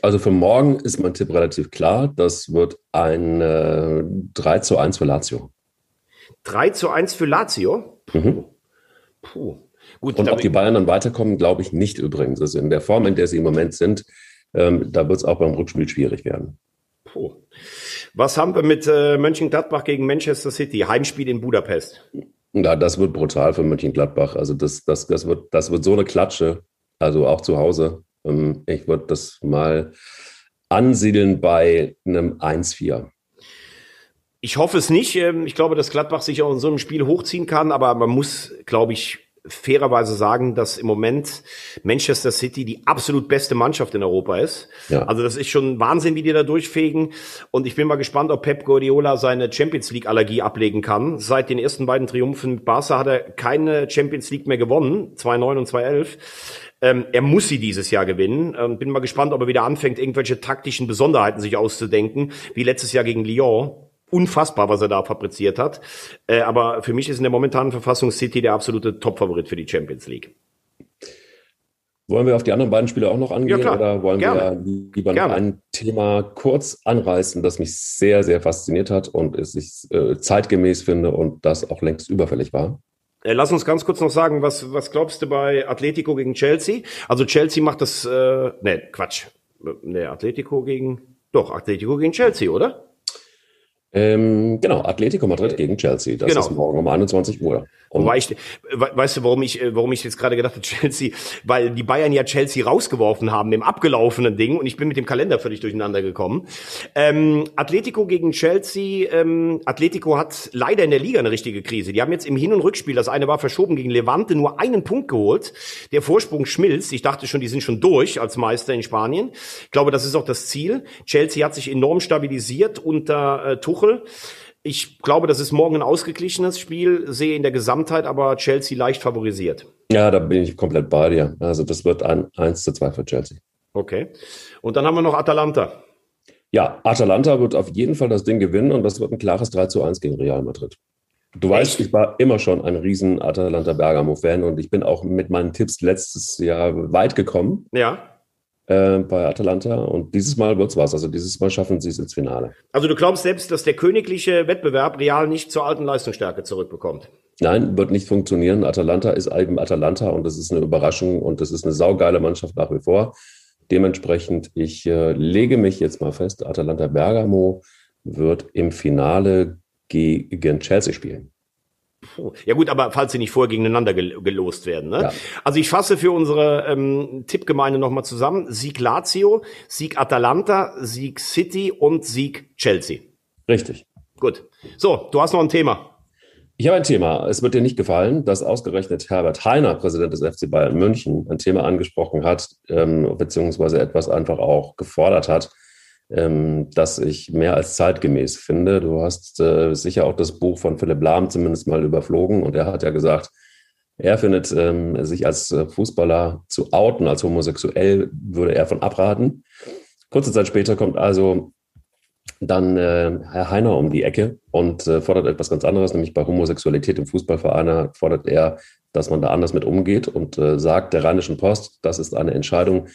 Also für morgen ist mein Tipp relativ klar. Das wird ein äh, 3 zu 1 für Lazio. 3 zu 1 für Lazio? Puh. Mhm. Puh. Gut, Und ob die Bayern dann weiterkommen, glaube ich nicht übrigens. Also in der Form, in der sie im Moment sind, ähm, da wird es auch beim Rückspiel schwierig werden. Puh. Was haben wir mit äh, Mönchengladbach gegen Manchester City? Heimspiel in Budapest. Ja, das wird brutal für Mönchengladbach. Also das, das, das, wird, das wird so eine Klatsche. Also auch zu Hause. Ähm, ich würde das mal ansiedeln bei einem 1-4. Ich hoffe es nicht. Ähm, ich glaube, dass Gladbach sich auch in so einem Spiel hochziehen kann, aber man muss, glaube ich, fairerweise sagen, dass im Moment Manchester City die absolut beste Mannschaft in Europa ist. Ja. Also das ist schon Wahnsinn, wie die da durchfegen. Und ich bin mal gespannt, ob Pep Guardiola seine Champions League Allergie ablegen kann. Seit den ersten beiden Triumphen mit Barca hat er keine Champions League mehr gewonnen, 2009 und 2011. Ähm, er muss sie dieses Jahr gewinnen. Ähm, bin mal gespannt, ob er wieder anfängt, irgendwelche taktischen Besonderheiten sich auszudenken, wie letztes Jahr gegen Lyon unfassbar, was er da fabriziert hat. Äh, aber für mich ist in der momentanen Verfassung City der absolute Top-Favorit für die Champions League. Wollen wir auf die anderen beiden Spiele auch noch angehen ja, oder wollen Gerne. wir lieber noch ein Thema kurz anreißen, das mich sehr, sehr fasziniert hat und es ich äh, zeitgemäß finde und das auch längst überfällig war? Äh, lass uns ganz kurz noch sagen, was, was glaubst du bei Atletico gegen Chelsea? Also Chelsea macht das, äh, ne, Quatsch. Ne, Atletico gegen, doch, Atletico gegen Chelsea, oder? Ähm, genau, Atletico Madrid gegen Chelsea. Das genau. ist morgen um 21 Uhr. Und Wobei ich, weißt du, warum ich, äh, warum ich jetzt gerade gedacht habe, Chelsea, weil die Bayern ja Chelsea rausgeworfen haben im abgelaufenen Ding und ich bin mit dem Kalender völlig durcheinander gekommen. Ähm, Atletico gegen Chelsea, ähm, Atletico hat leider in der Liga eine richtige Krise. Die haben jetzt im Hin- und Rückspiel, das eine war verschoben gegen Levante, nur einen Punkt geholt. Der Vorsprung schmilzt. Ich dachte schon, die sind schon durch als Meister in Spanien. Ich glaube, das ist auch das Ziel. Chelsea hat sich enorm stabilisiert unter äh, Tuchel. Ich glaube, das ist morgen ein ausgeglichenes Spiel, sehe in der Gesamtheit aber Chelsea leicht favorisiert. Ja, da bin ich komplett bei dir. Also das wird ein 1 zu 2 für Chelsea. Okay. Und dann haben wir noch Atalanta. Ja, Atalanta wird auf jeden Fall das Ding gewinnen und das wird ein klares 3 zu 1 gegen Real Madrid. Du Echt? weißt, ich war immer schon ein riesen Atalanta Bergamo-Fan und ich bin auch mit meinen Tipps letztes Jahr weit gekommen. Ja äh, bei Atalanta. Und dieses Mal wird's was. Also dieses Mal schaffen sie es ins Finale. Also du glaubst selbst, dass der königliche Wettbewerb Real nicht zur alten Leistungsstärke zurückbekommt? Nein, wird nicht funktionieren. Atalanta ist eben Atalanta und das ist eine Überraschung und das ist eine saugeile Mannschaft nach wie vor. Dementsprechend, ich äh, lege mich jetzt mal fest, Atalanta Bergamo wird im Finale gegen Chelsea spielen. Ja gut, aber falls sie nicht vorher gegeneinander gelost werden. Ne? Ja. Also ich fasse für unsere ähm, Tippgemeinde nochmal zusammen. Sieg Lazio, Sieg Atalanta, Sieg City und Sieg Chelsea. Richtig. Gut. So, du hast noch ein Thema. Ich habe ein Thema. Es wird dir nicht gefallen, dass ausgerechnet Herbert Heiner, Präsident des FC Bayern München, ein Thema angesprochen hat, ähm, beziehungsweise etwas einfach auch gefordert hat, ähm, das ich mehr als zeitgemäß finde. Du hast äh, sicher auch das Buch von Philipp Lahm zumindest mal überflogen und er hat ja gesagt, er findet, ähm, sich als äh, Fußballer zu outen, als homosexuell, würde er von abraten. Kurze Zeit später kommt also dann äh, Herr Heiner um die Ecke und äh, fordert etwas ganz anderes, nämlich bei Homosexualität im Fußballverein fordert er, dass man da anders mit umgeht und äh, sagt der Rheinischen Post, das ist eine Entscheidung,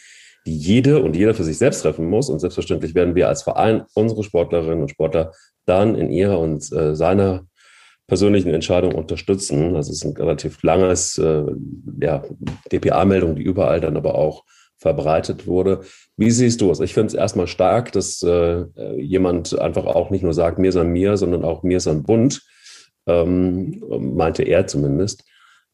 die jede und jeder für sich selbst treffen muss. Und selbstverständlich werden wir als Verein unsere Sportlerinnen und Sportler dann in ihrer und äh, seiner persönlichen Entscheidung unterstützen. Das ist ein relativ langes äh, ja, DPA-Meldung, die überall dann aber auch verbreitet wurde. Wie siehst du es? Ich finde es erstmal stark, dass äh, jemand einfach auch nicht nur sagt, mir sei mir, sondern auch mir sei Bund, ähm, meinte er zumindest.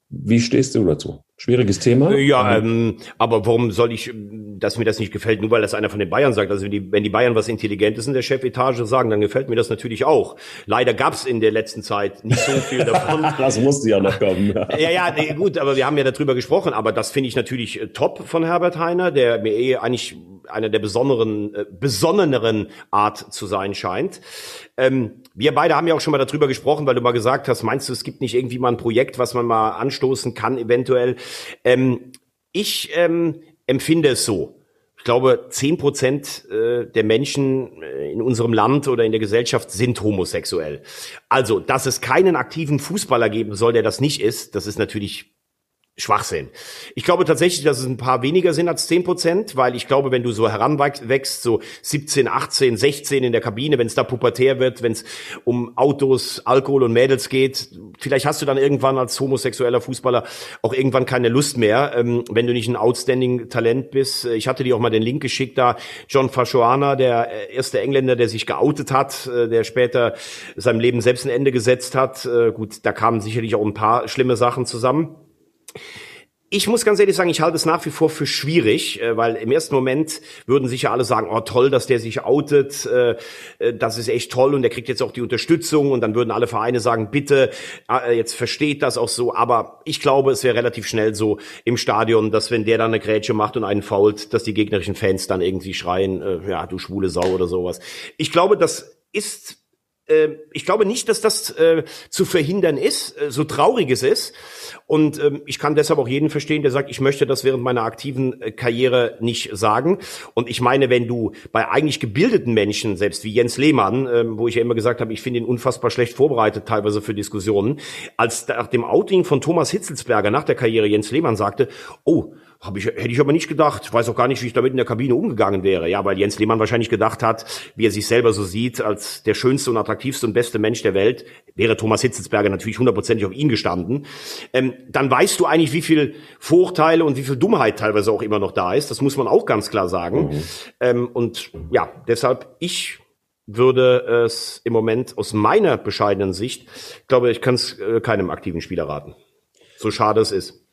Wie stehst du dazu? Schwieriges Thema. Ja, ähm, aber warum soll ich, dass mir das nicht gefällt, nur weil das einer von den Bayern sagt? Also wenn die, wenn die Bayern was Intelligentes in der Chefetage sagen, dann gefällt mir das natürlich auch. Leider gab's in der letzten Zeit nicht so viel davon. das musste ja noch kommen. ja, ja, nee, gut, aber wir haben ja darüber gesprochen. Aber das finde ich natürlich äh, top von Herbert Heiner, der mir eh eigentlich einer der besonderen, äh, besonneneren Art zu sein scheint. Ähm, wir beide haben ja auch schon mal darüber gesprochen, weil du mal gesagt hast, meinst du, es gibt nicht irgendwie mal ein Projekt, was man mal anstoßen kann, eventuell? Ähm, ich ähm, empfinde es so. ich glaube, zehn Prozent äh, der Menschen äh, in unserem Land oder in der Gesellschaft sind homosexuell. Also, dass es keinen aktiven Fußballer geben soll, der das nicht ist, das ist natürlich Schwachsinn. Ich glaube tatsächlich, dass es ein paar weniger sind als 10 Prozent, weil ich glaube, wenn du so heranwächst, so 17, 18, 16 in der Kabine, wenn es da pubertär wird, wenn es um Autos, Alkohol und Mädels geht, vielleicht hast du dann irgendwann als homosexueller Fußballer auch irgendwann keine Lust mehr, ähm, wenn du nicht ein outstanding Talent bist. Ich hatte dir auch mal den Link geschickt da, John Fashoana, der erste Engländer, der sich geoutet hat, äh, der später seinem Leben selbst ein Ende gesetzt hat. Äh, gut, da kamen sicherlich auch ein paar schlimme Sachen zusammen. Ich muss ganz ehrlich sagen, ich halte es nach wie vor für schwierig, äh, weil im ersten Moment würden sicher alle sagen, oh toll, dass der sich outet, äh, äh, das ist echt toll und der kriegt jetzt auch die Unterstützung und dann würden alle Vereine sagen, bitte, jetzt versteht das auch so, aber ich glaube, es wäre relativ schnell so im Stadion, dass wenn der dann eine Grätsche macht und einen fault, dass die gegnerischen Fans dann irgendwie schreien, ja, du schwule Sau oder sowas. Ich glaube, das ist ich glaube nicht, dass das äh, zu verhindern ist, äh, so traurig es ist. Und ähm, ich kann deshalb auch jeden verstehen, der sagt, ich möchte das während meiner aktiven äh, Karriere nicht sagen. Und ich meine, wenn du bei eigentlich gebildeten Menschen, selbst wie Jens Lehmann, ähm, wo ich ja immer gesagt habe, ich finde ihn unfassbar schlecht vorbereitet, teilweise für Diskussionen, als nach dem Outing von Thomas Hitzelsberger nach der Karriere Jens Lehmann sagte, oh, hab ich, hätte ich aber nicht gedacht. Ich weiß auch gar nicht, wie ich damit in der Kabine umgegangen wäre. Ja, weil Jens Lehmann wahrscheinlich gedacht hat, wie er sich selber so sieht, als der schönste und attraktivste und beste Mensch der Welt, wäre Thomas Hitzelsberger natürlich hundertprozentig auf ihn gestanden. Ähm, dann weißt du eigentlich, wie viel Vorurteile und wie viel Dummheit teilweise auch immer noch da ist. Das muss man auch ganz klar sagen. Mhm. Ähm, und ja, deshalb, ich würde es im Moment aus meiner bescheidenen Sicht, glaube ich, kann es äh, keinem aktiven Spieler raten. So schade es ist.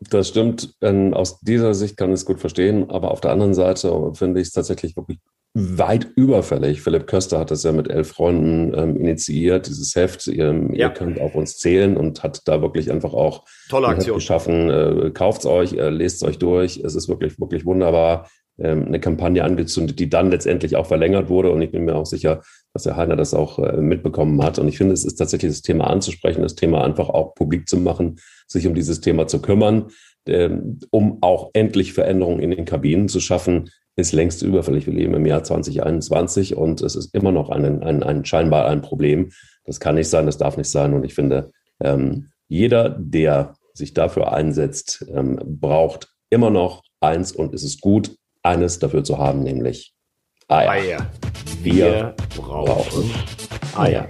Das stimmt. Ähm, aus dieser Sicht kann ich es gut verstehen. Aber auf der anderen Seite finde ich es tatsächlich wirklich weit überfällig. Philipp Köster hat das ja mit elf Freunden ähm, initiiert, dieses Heft. Ihr, ja. ihr, könnt auf uns zählen und hat da wirklich einfach auch Tolle Aktion. geschaffen. Äh, Kauft euch, äh, lest euch durch. Es ist wirklich, wirklich wunderbar. Ähm, eine Kampagne angezündet, die dann letztendlich auch verlängert wurde. Und ich bin mir auch sicher, dass der Heiner das auch äh, mitbekommen hat. Und ich finde, es ist tatsächlich das Thema anzusprechen, das Thema einfach auch publik zu machen, sich um dieses Thema zu kümmern, ähm, um auch endlich Veränderungen in den Kabinen zu schaffen, ist längst überfällig. Wir leben im Jahr 2021 und es ist immer noch ein, ein, ein scheinbar ein Problem. Das kann nicht sein, das darf nicht sein. Und ich finde, ähm, jeder, der sich dafür einsetzt, ähm, braucht immer noch eins und es ist gut, eines dafür zu haben, nämlich Eier. Eier. Wir, Wir brauchen Eier. Eier.